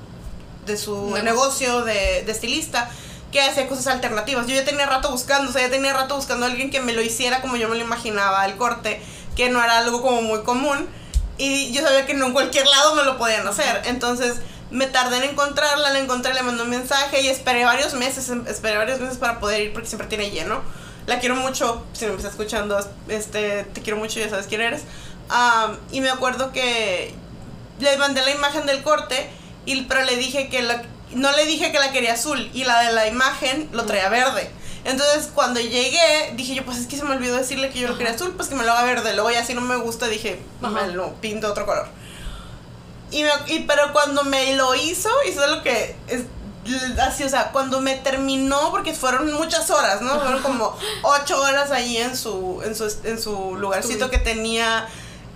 de su negocio de, de estilista que hacía cosas alternativas. Yo ya tenía rato buscando, o sea, ya tenía rato buscando a alguien que me lo hiciera como yo me lo imaginaba, el corte, que no era algo como muy común. Y yo sabía que no en cualquier lado me lo podían hacer. Entonces me tardé en encontrarla, la encontré, le mandé un mensaje y esperé varios meses, em, esperé varios meses para poder ir porque siempre tiene lleno. La quiero mucho, si me estás escuchando, este, te quiero mucho, ya sabes quién eres. y me acuerdo que le mandé la imagen del corte, y, pero le dije que la, no le dije que la quería azul y la de la imagen lo traía verde. Entonces, cuando llegué, dije yo, pues es que se me olvidó decirle que yo lo quería azul, pues que me lo haga verde. Luego ya si no me gusta, dije, me lo pinto otro color. Y, y, pero cuando me lo hizo, hizo lo que es así, o sea, cuando me terminó, porque fueron muchas horas, ¿no? Fueron como ocho horas ahí en su, en su, en su lugarcito que tenía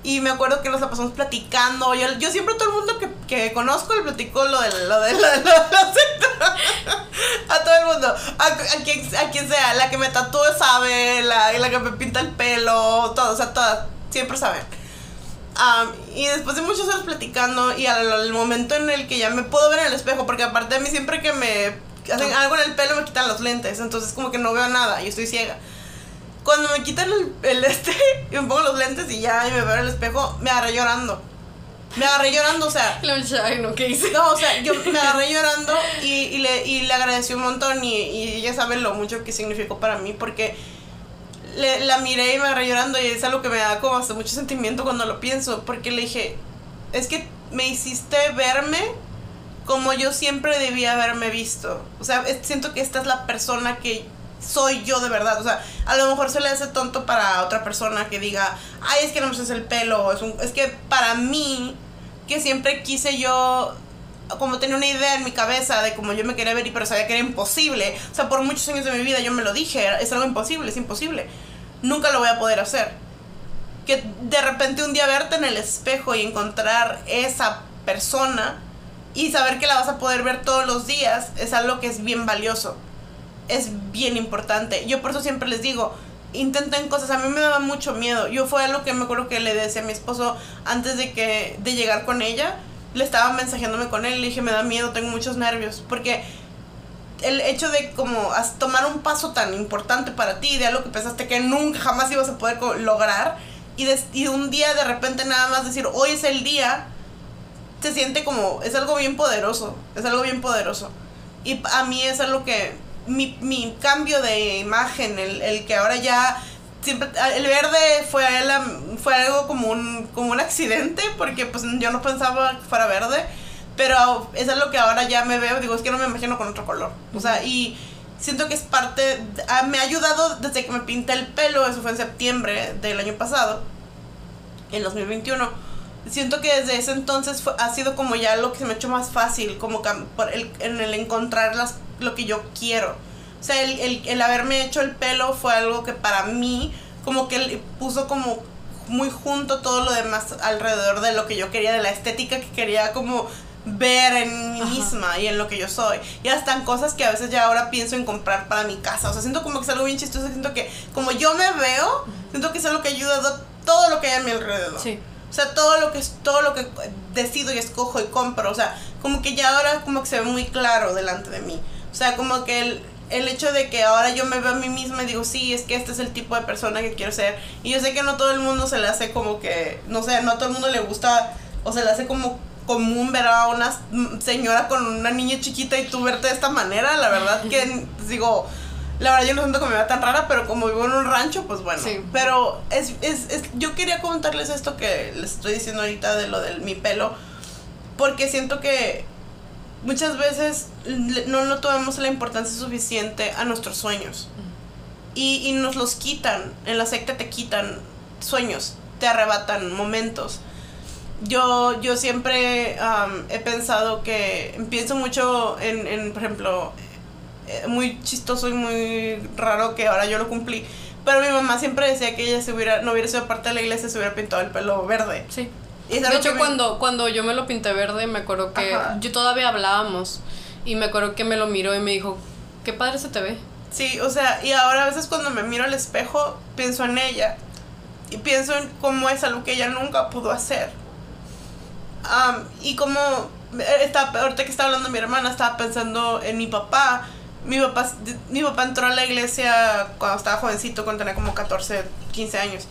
y me acuerdo que nos la pasamos platicando. Yo, yo siempre todo el mundo que, que conozco le platico lo de lo de, lo de, A todo el mundo. A, quien, a quien sea. La que me tatúe sabe. La, la que me pinta el pelo. Todo, o sea, todas. Siempre saben. y después de muchas horas platicando y al, momento en el que ya me puedo ver en el espejo, porque aparte de mí siempre que me hacen algo en el pelo me quitan los lentes, entonces como que no veo nada y estoy ciega. Cuando me quitan el, este y me pongo los lentes y ya y me veo en el espejo, me agarré llorando. Me agarré llorando, o sea. Ay, no, ¿qué hice? No, o sea, yo me agarré llorando y, y, le, y le agradecí un montón y, y ella sabe lo mucho que significó para mí porque le, la miré y me agarré llorando y es algo que me da como hasta mucho sentimiento cuando lo pienso porque le dije, es que me hiciste verme como yo siempre debía haberme visto. O sea, siento que esta es la persona que soy yo de verdad. O sea, a lo mejor se le hace tonto para otra persona que diga, ay, es que no me haces el pelo. Es, un, es que para mí, que siempre quise yo, como tenía una idea en mi cabeza de cómo yo me quería ver, y pero sabía que era imposible. O sea, por muchos años de mi vida yo me lo dije, es algo imposible, es imposible. Nunca lo voy a poder hacer. Que de repente un día verte en el espejo y encontrar esa persona y saber que la vas a poder ver todos los días es algo que es bien valioso es bien importante. Yo por eso siempre les digo, intenten cosas. A mí me daba mucho miedo. Yo fue algo que me acuerdo que le decía a mi esposo antes de que de llegar con ella. Le estaba mensajeándome con él. Le dije, me da miedo, tengo muchos nervios. Porque el hecho de como tomar un paso tan importante para ti, de algo que pensaste que nunca jamás ibas a poder lograr, y, de, y un día de repente nada más decir, hoy es el día, se siente como, es algo bien poderoso, es algo bien poderoso. Y a mí es algo que mi, mi cambio de imagen, el, el, que ahora ya siempre el verde fue fue algo como un como un accidente porque pues yo no pensaba que fuera verde, pero es algo que ahora ya me veo, digo, es que no me imagino con otro color. O sea, y siento que es parte ah, me ha ayudado desde que me pinté el pelo, eso fue en septiembre del año pasado, en 2021 siento que desde ese entonces ha sido como ya lo que se me ha hecho más fácil, como el, en el encontrar las lo que yo quiero. O sea, el, el, el haberme hecho el pelo fue algo que para mí como que puso como muy junto todo lo demás alrededor de lo que yo quería, de la estética que quería como ver en mí misma y en lo que yo soy. Y hasta en cosas que a veces ya ahora pienso en comprar para mi casa. O sea, siento como que es algo bien chistoso. Siento que como yo me veo, siento que es algo que ayuda a todo lo que hay a mi alrededor. Sí. O sea, todo lo que es todo lo que decido y escojo y compro, o sea, como que ya ahora como que se ve muy claro delante de mí. O sea, como que el, el hecho de que ahora yo me veo a mí misma y digo, sí, es que este es el tipo de persona que quiero ser. Y yo sé que no todo el mundo se le hace como que, no sé, no a todo el mundo le gusta o se le hace como común ver a una señora con una niña chiquita y tú verte de esta manera. La verdad que digo, la verdad yo no siento que me vea tan rara, pero como vivo en un rancho, pues bueno. Sí. Pero es, es, es, yo quería contarles esto que les estoy diciendo ahorita de lo de mi pelo, porque siento que muchas veces no, no tomamos la importancia suficiente a nuestros sueños. Y, y, nos los quitan. En la secta te quitan sueños, te arrebatan momentos. Yo, yo siempre he pensado que pienso mucho en, en, por ejemplo, eh, muy chistoso y muy raro que ahora yo lo cumplí. Pero mi mamá siempre decía que ella se hubiera, no hubiera sido parte de la iglesia, se hubiera pintado el pelo verde. Sí de hecho, cuando, cuando yo me lo pinté verde, me acuerdo que yo todavía hablábamos y me acuerdo que me lo miró y me dijo, qué padre se te ve. Sí, o sea, y ahora a veces cuando me miro al espejo, pienso en ella y pienso en cómo es algo que ella nunca pudo hacer. y como, está, ahorita que estaba hablando mi hermana, estaba pensando en mi papá. Mi papá, mi papá entró a la iglesia cuando estaba jovencito, cuando tenía como 14, 15 años.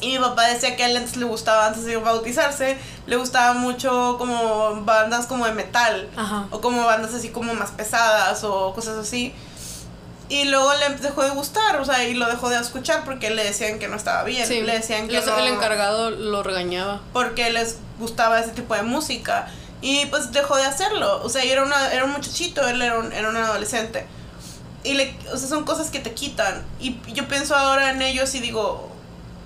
Y mi papá decía que a él antes le gustaba, antes de bautizarse, le gustaba mucho como bandas como de metal. O como bandas así como más pesadas o cosas así. Y luego le dejó de gustar, o sea, y lo dejó de escuchar porque le decían que no estaba bien. Le decían que El encargado lo regañaba. Porque les gustaba ese tipo de música. Y pues dejó de hacerlo. O sea, era, una, era un muchachito, él era un, era un adolescente. Y le, o sea, son cosas que te quitan. Y yo pienso ahora en ellos y digo,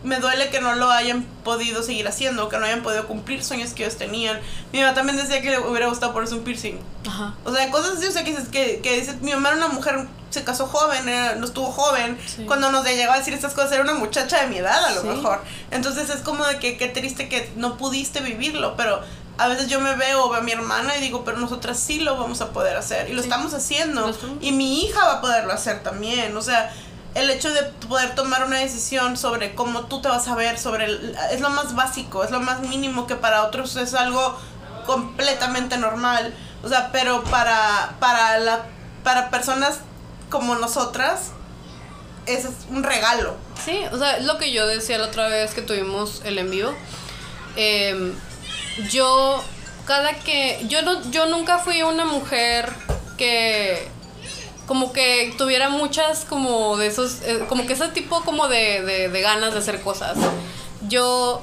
me duele que no lo hayan podido seguir haciendo, que no hayan podido cumplir sueños que ellos tenían. Mi mamá también decía que le hubiera gustado ponerse un piercing. Ajá. O sea, cosas así, o sea, que, que, que dice, mi mamá era una mujer, se casó joven, no estuvo joven. Cuando nos llegaba a decir estas cosas, era una muchacha de mi edad a lo mejor. Entonces es como de que qué triste que no pudiste vivirlo, pero a veces yo me veo o veo a mi hermana y digo, pero nosotras sí lo vamos a poder hacer. Y lo estamos haciendo. Y mi hija va a poderlo hacer también. O sea, el hecho de poder tomar una decisión sobre cómo tú te vas a ver, sobre es lo más básico, es lo más mínimo que para otros es algo completamente normal. O sea, pero para, para, la, para personas como nosotras, es un regalo. Sí, o sea, lo que yo decía la otra vez que tuvimos el envío. Em, yo cada que yo no yo nunca fui una mujer que como que tuviera muchas como de esos eh, como que ese tipo como de, de, de ganas de hacer cosas. Yo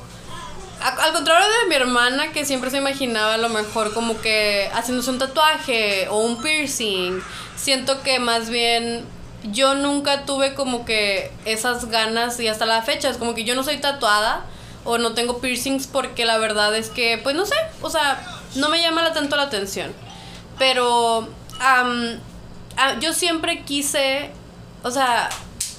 al contrario de mi hermana que siempre se imaginaba a lo mejor como que haciéndose un tatuaje o un piercing siento que más bien yo nunca tuve como que esas ganas y hasta la fecha es como que yo no soy tatuada o no tengo piercings porque la verdad es que pues no sé o sea no me llama tanto la atención. Pero yo siempre quise o sea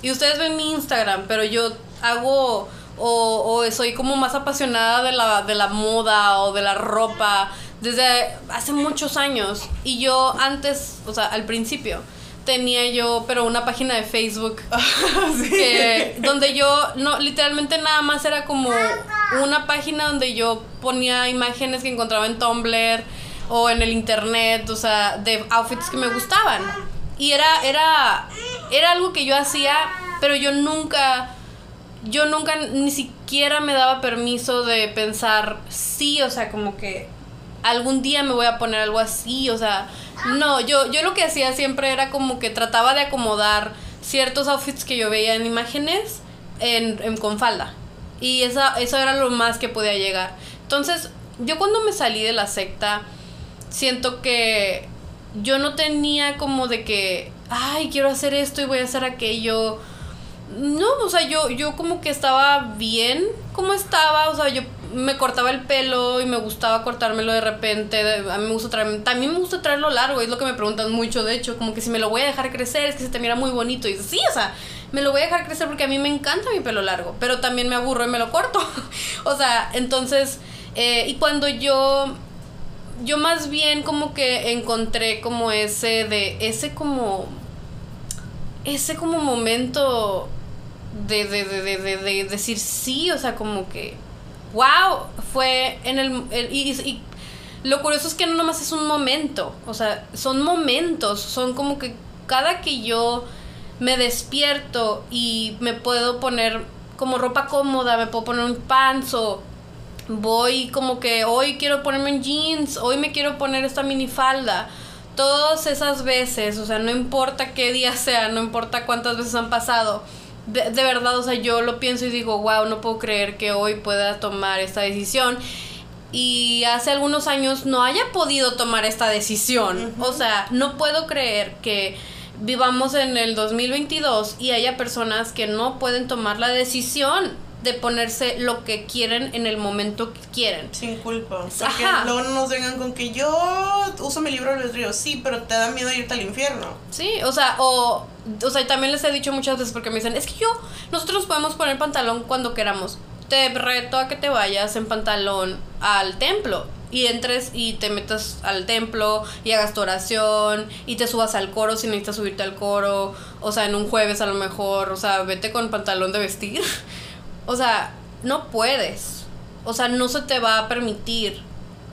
y ustedes ven mi Instagram pero yo hago o, soy como más apasionada de la, de la moda o de la ropa desde hace muchos años. Y yo antes, o sea, al principio, tenía yo, pero una página de Facebook donde yo, no, literalmente nada más era como una página donde yo ponía imágenes que encontraba en Tumblr o en el internet, o sea, de outfits que me gustaban. Y era, era, era algo que yo hacía, pero yo nunca yo nunca ni siquiera me daba permiso de pensar, sí, o sea, como que algún día me voy a poner algo así, o sea, no, yo, yo lo que hacía siempre era como que trataba de acomodar ciertos outfits que yo veía en imágenes en, con falda. Y esa, eso era lo más que podía llegar. Entonces, yo cuando me salí de la secta, siento que yo no tenía como de que, ay, quiero hacer esto y voy a hacer aquello no, o sea, yo, yo como que estaba bien como estaba, o sea, yo me cortaba el pelo y me gustaba cortármelo de repente, a mí me gusta traer, también me gusta traerlo largo, es lo que me preguntan mucho, de hecho, como que si me lo voy a dejar crecer, es que se te mira muy bonito, y sí, o sea, me lo voy a dejar crecer porque a mí me encanta mi pelo largo, pero también me aburro y me lo corto, o sea, entonces, eh, y cuando yo, yo más bien como que encontré como ese de, ese como, ese como momento de, de, de, de, decir sí, o sea, como que, wow, fue en el... y, y, lo curioso es que no nomás es un momento, o sea, son momentos, son como que cada que yo me despierto y me puedo poner como ropa cómoda, me puedo poner un panzo, voy como que hoy quiero ponerme en jeans, hoy me quiero poner esta minifalda. Todas esas veces, o sea, no importa qué día sea, no importa cuántas veces han pasado, de, verdad, o sea, yo lo pienso y digo, wow, no puedo creer que hoy pueda tomar esta decisión. Y hace algunos años no haya podido tomar esta decisión. O sea, no puedo creer que vivamos en el 2022 y haya personas que no pueden tomar la decisión de ponerse lo que quieren en el momento que quieren. Sin culpa. Porque luego no nos vengan con que yo uso mi libro de los ríos. Sí, pero te da miedo irte al infierno. Sí, o sea, o, o sea, también les he dicho muchas veces porque me dicen, es que yo, nosotros podemos poner pantalón cuando queramos. Te reto a que te vayas en pantalón al templo y entres y te metas al templo y hagas tu oración y te subas al coro si necesitas subirte al coro, o sea, en un jueves a lo mejor, o sea, vete con pantalón de vestir o sea, no puedes. O sea, no se te va a permitir.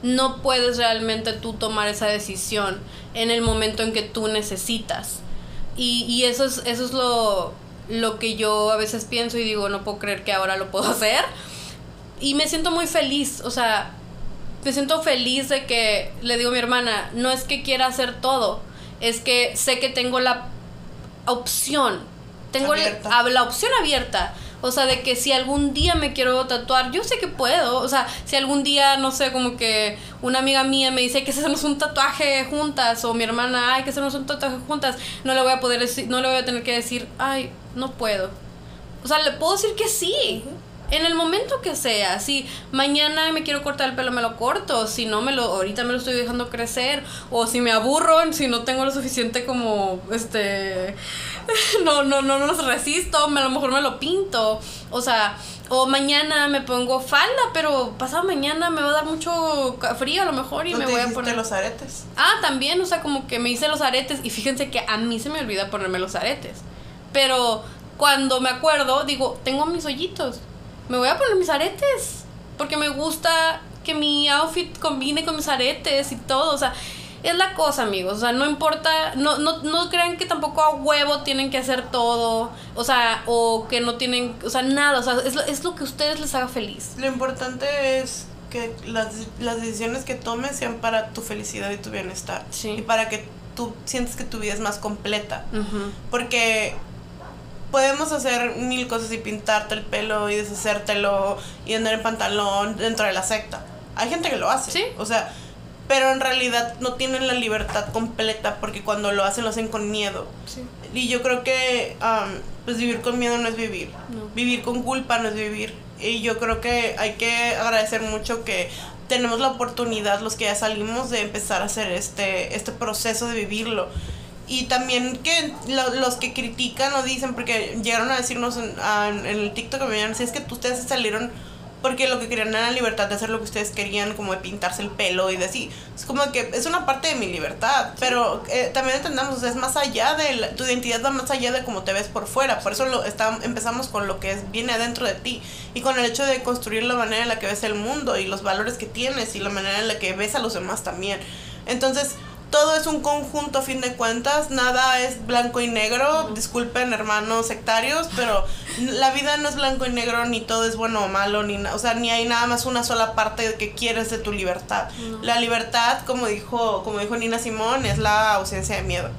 No puedes realmente tú tomar esa decisión en el momento en que tú necesitas. Y, y eso es, eso es lo, lo que yo a veces pienso y digo, no puedo creer que ahora lo puedo hacer. Y me siento muy feliz, o sea, me siento feliz de que le digo a mi hermana, no es que quiera hacer todo, es que sé que tengo la opción, tengo la, la opción abierta o sea, de que si algún día me quiero tatuar, yo sé que puedo. O sea, si algún día, no sé, como que una amiga mía me dice que hacemos un tatuaje juntas, o mi hermana, ay, que hacemos un tatuaje juntas, no le voy a poder decir, no le voy a tener que decir, ay, no puedo. O sea, le puedo decir que sí. En el momento que sea, si mañana me quiero cortar el pelo, me lo corto, si no me lo, ahorita me lo estoy dejando crecer, o si me aburro, si no tengo lo suficiente como, este, no, no, no, no los resisto, a lo mejor me lo pinto, o sea, o mañana me pongo falda, pero pasado mañana me va a dar mucho frío a lo mejor y me voy a poner los aretes. Ah, también, o sea, como que me hice los aretes y fíjense que a mí se me olvida ponerme los aretes. Pero cuando me acuerdo, digo, tengo mis hoyitos me voy a poner mis aretes. Porque me gusta que mi outfit combine con mis aretes y todo. O sea, es la cosa, amigos. O sea, no importa. No, no, no crean que tampoco a huevo tienen que hacer todo. O sea, o que no tienen. O sea, nada. O sea, es lo, es lo que a ustedes les haga feliz. Lo importante es que las, las decisiones que tomes sean para tu felicidad y tu bienestar. Sí. Y para que tú sientes que tu vida es más completa. Porque podemos hacer mil cosas y pintarte el pelo y deshacértelo y andar en pantalón dentro de la secta. Hay gente que lo hace. Sí. O sea, pero en realidad no tienen la libertad completa porque cuando lo hacen lo hacen con miedo. Sí. Y yo creo que am, pues vivir con miedo no es vivir. No. Vivir con culpa no es vivir. Y yo creo que hay que agradecer mucho que tenemos la oportunidad, los que ya salimos, de empezar a hacer este, este proceso de vivirlo. Y también que lo- los que critican o dicen, porque llegaron a decirnos en, a- en el TikTok que me vieron, si es que ustedes salieron porque lo que querían era la libertad de hacer lo que ustedes querían, como de pintarse el pelo y de así. Es como que es una parte de mi libertad, pero eh, también entendamos, o sea, es más allá de la- tu identidad, va más allá de cómo te ves por fuera. Por eso lo está, empezamos con lo que es, viene adentro de ti y con el hecho de construir la manera en la que ves el mundo y los valores que tienes y la manera en la que ves a los demás también. Entonces, todo es un conjunto a fin de cuentas, nada es blanco y negro, disculpen hermanos sectarios, pero la vida no es blanco y negro, ni todo es bueno o malo, ni o sea, ni hay nada más una sola parte que quieres de tu libertad. No. La libertad, como dijo, como dijo Nina Simón, es la ausencia de miedo.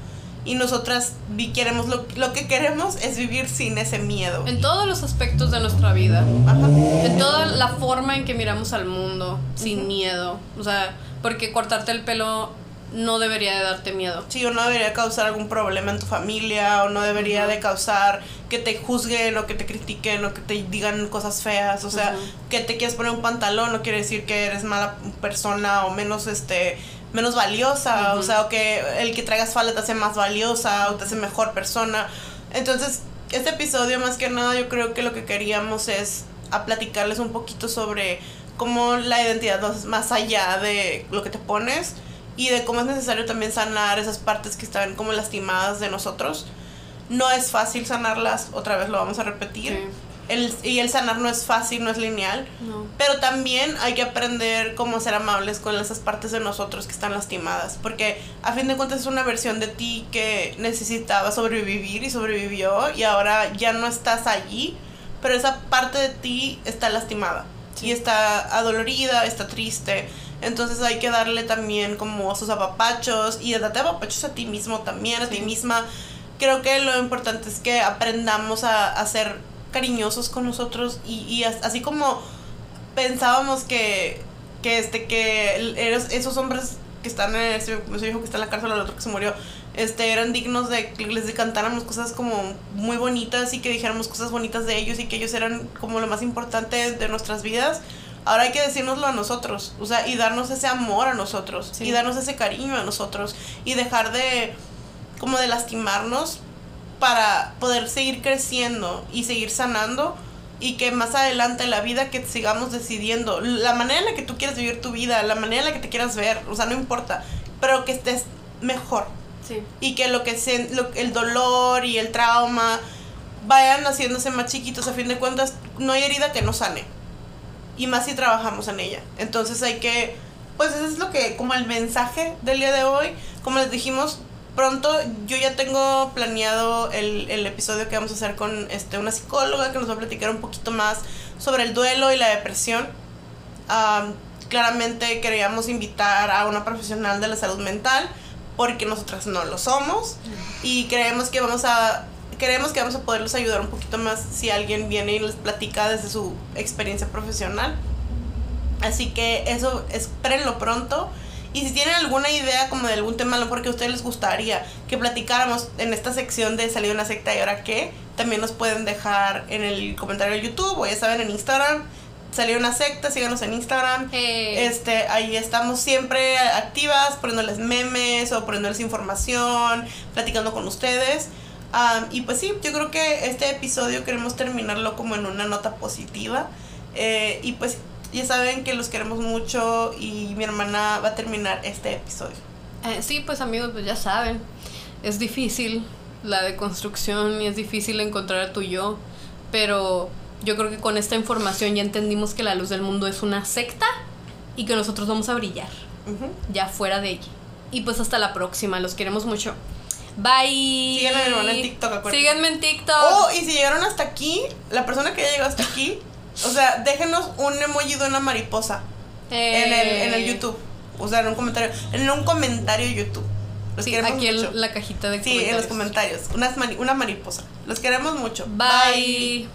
Y nosotras vi, queremos lo, lo que queremos es vivir sin ese miedo. En todos los aspectos de nuestra vida. Ajá. En toda la forma en que miramos al mundo, sin miedo. O sea, porque cortarte el pelo no debería de darte miedo. Sí, o no debería causar algún problema en tu familia, o no debería de causar que te juzguen, o que te critiquen, o que te digan cosas feas. O sea, que te quieras poner un pantalón no quiere decir que eres mala persona o menos, este, menos valiosa. O sea, o que el que traigas falda te hace más valiosa o te hace mejor persona. Entonces, este episodio más que nada yo creo que lo que queríamos es a platicarles un poquito sobre cómo la identidad más allá de lo que te pones y de cómo es necesario también sanar esas partes que están como lastimadas de nosotros. No es fácil sanarlas, otra vez lo vamos a repetir. Sí. El, y el sanar no es fácil, no es lineal. No. Pero también hay que aprender cómo ser amables con esas partes de nosotros que están lastimadas. Porque a fin de cuentas es una versión de ti que necesitaba sobrevivir y sobrevivió y ahora ya no estás allí. Pero esa parte de ti está lastimada. Sí. Y está adolorida, está triste. Entonces hay que darle también como sus apapachos y date apapachos a ti mismo también, a ti misma. Creo que lo importante es que aprendamos a, a ser cariñosos con nosotros y, y as- así como pensábamos que, que este que eros- esos hombres que están en ese, ese hijo que está en la cárcel el otro que se murió este eran dignos de que les cantáramos cosas como muy bonitas y que dijéramos cosas bonitas de ellos y que ellos eran como lo más importante de nuestras vidas ahora hay que decírnoslo a nosotros o sea y darnos ese amor a nosotros Sí. y darnos ese cariño a nosotros y dejar de como de lastimarnos para poder seguir creciendo y seguir sanando y que más adelante en la vida que sigamos decidiendo la manera en la que tú quieres vivir tu vida, la manera en la que te quieras ver, o sea, no importa, pero que estés mejor Sí. y que lo que se, lo- el dolor y el trauma vayan haciéndose más chiquitos a fin de cuentas no hay herida que no sane y más si trabajamos en ella. Entonces hay que pues eso es lo que como el mensaje del día de hoy. Como les dijimos pronto yo ya tengo planeado el, el episodio que vamos a hacer con este una psicóloga que nos va a platicar un poquito más sobre el duelo y la depresión. Am, claramente queríamos invitar a una profesional de la salud mental porque nosotras no lo somos y creemos que vamos a creemos que vamos a poderlos ayudar un poquito más si alguien viene y les platica desde su experiencia profesional. Así que eso espérenlo pronto. Y si tienen alguna idea como de algún tema, lo mejor que a ustedes les gustaría que platicáramos en esta sección de salir de una secta y ahora qué, también nos pueden dejar en el comentario de YouTube o ya saben en Instagram. Salir una secta, síganos en Instagram. Este, ahí estamos siempre activas, poniéndoles memes o poniéndoles información, platicando con ustedes. Y pues sí, yo creo que este episodio queremos terminarlo como en una nota positiva. Eh, y pues ya saben que los queremos mucho y mi hermana va a terminar este episodio. eh, sí, pues amigos, pues ya saben. Es difícil la deconstrucción y es difícil encontrar a tu yo. Pero yo creo que con esta información ya entendimos que la luz del mundo es una secta y que nosotros vamos a brillar ya fuera de ella. Y pues hasta la próxima, los queremos mucho. Bye. Síganme hermana en TikTok, acuérdense. Síganme en TikTok. Oh, y si llegaron hasta aquí, la persona que ya llegó hasta aquí, o sea, déjenos un emoji de una mariposa. En, el, en el YouTube. O sea, en un comentario. En un comentario YouTube. Los Sí, queremos aquí en mucho. la cajita de Sí, en los comentarios. mani- una mariposa. Los queremos mucho. Bye.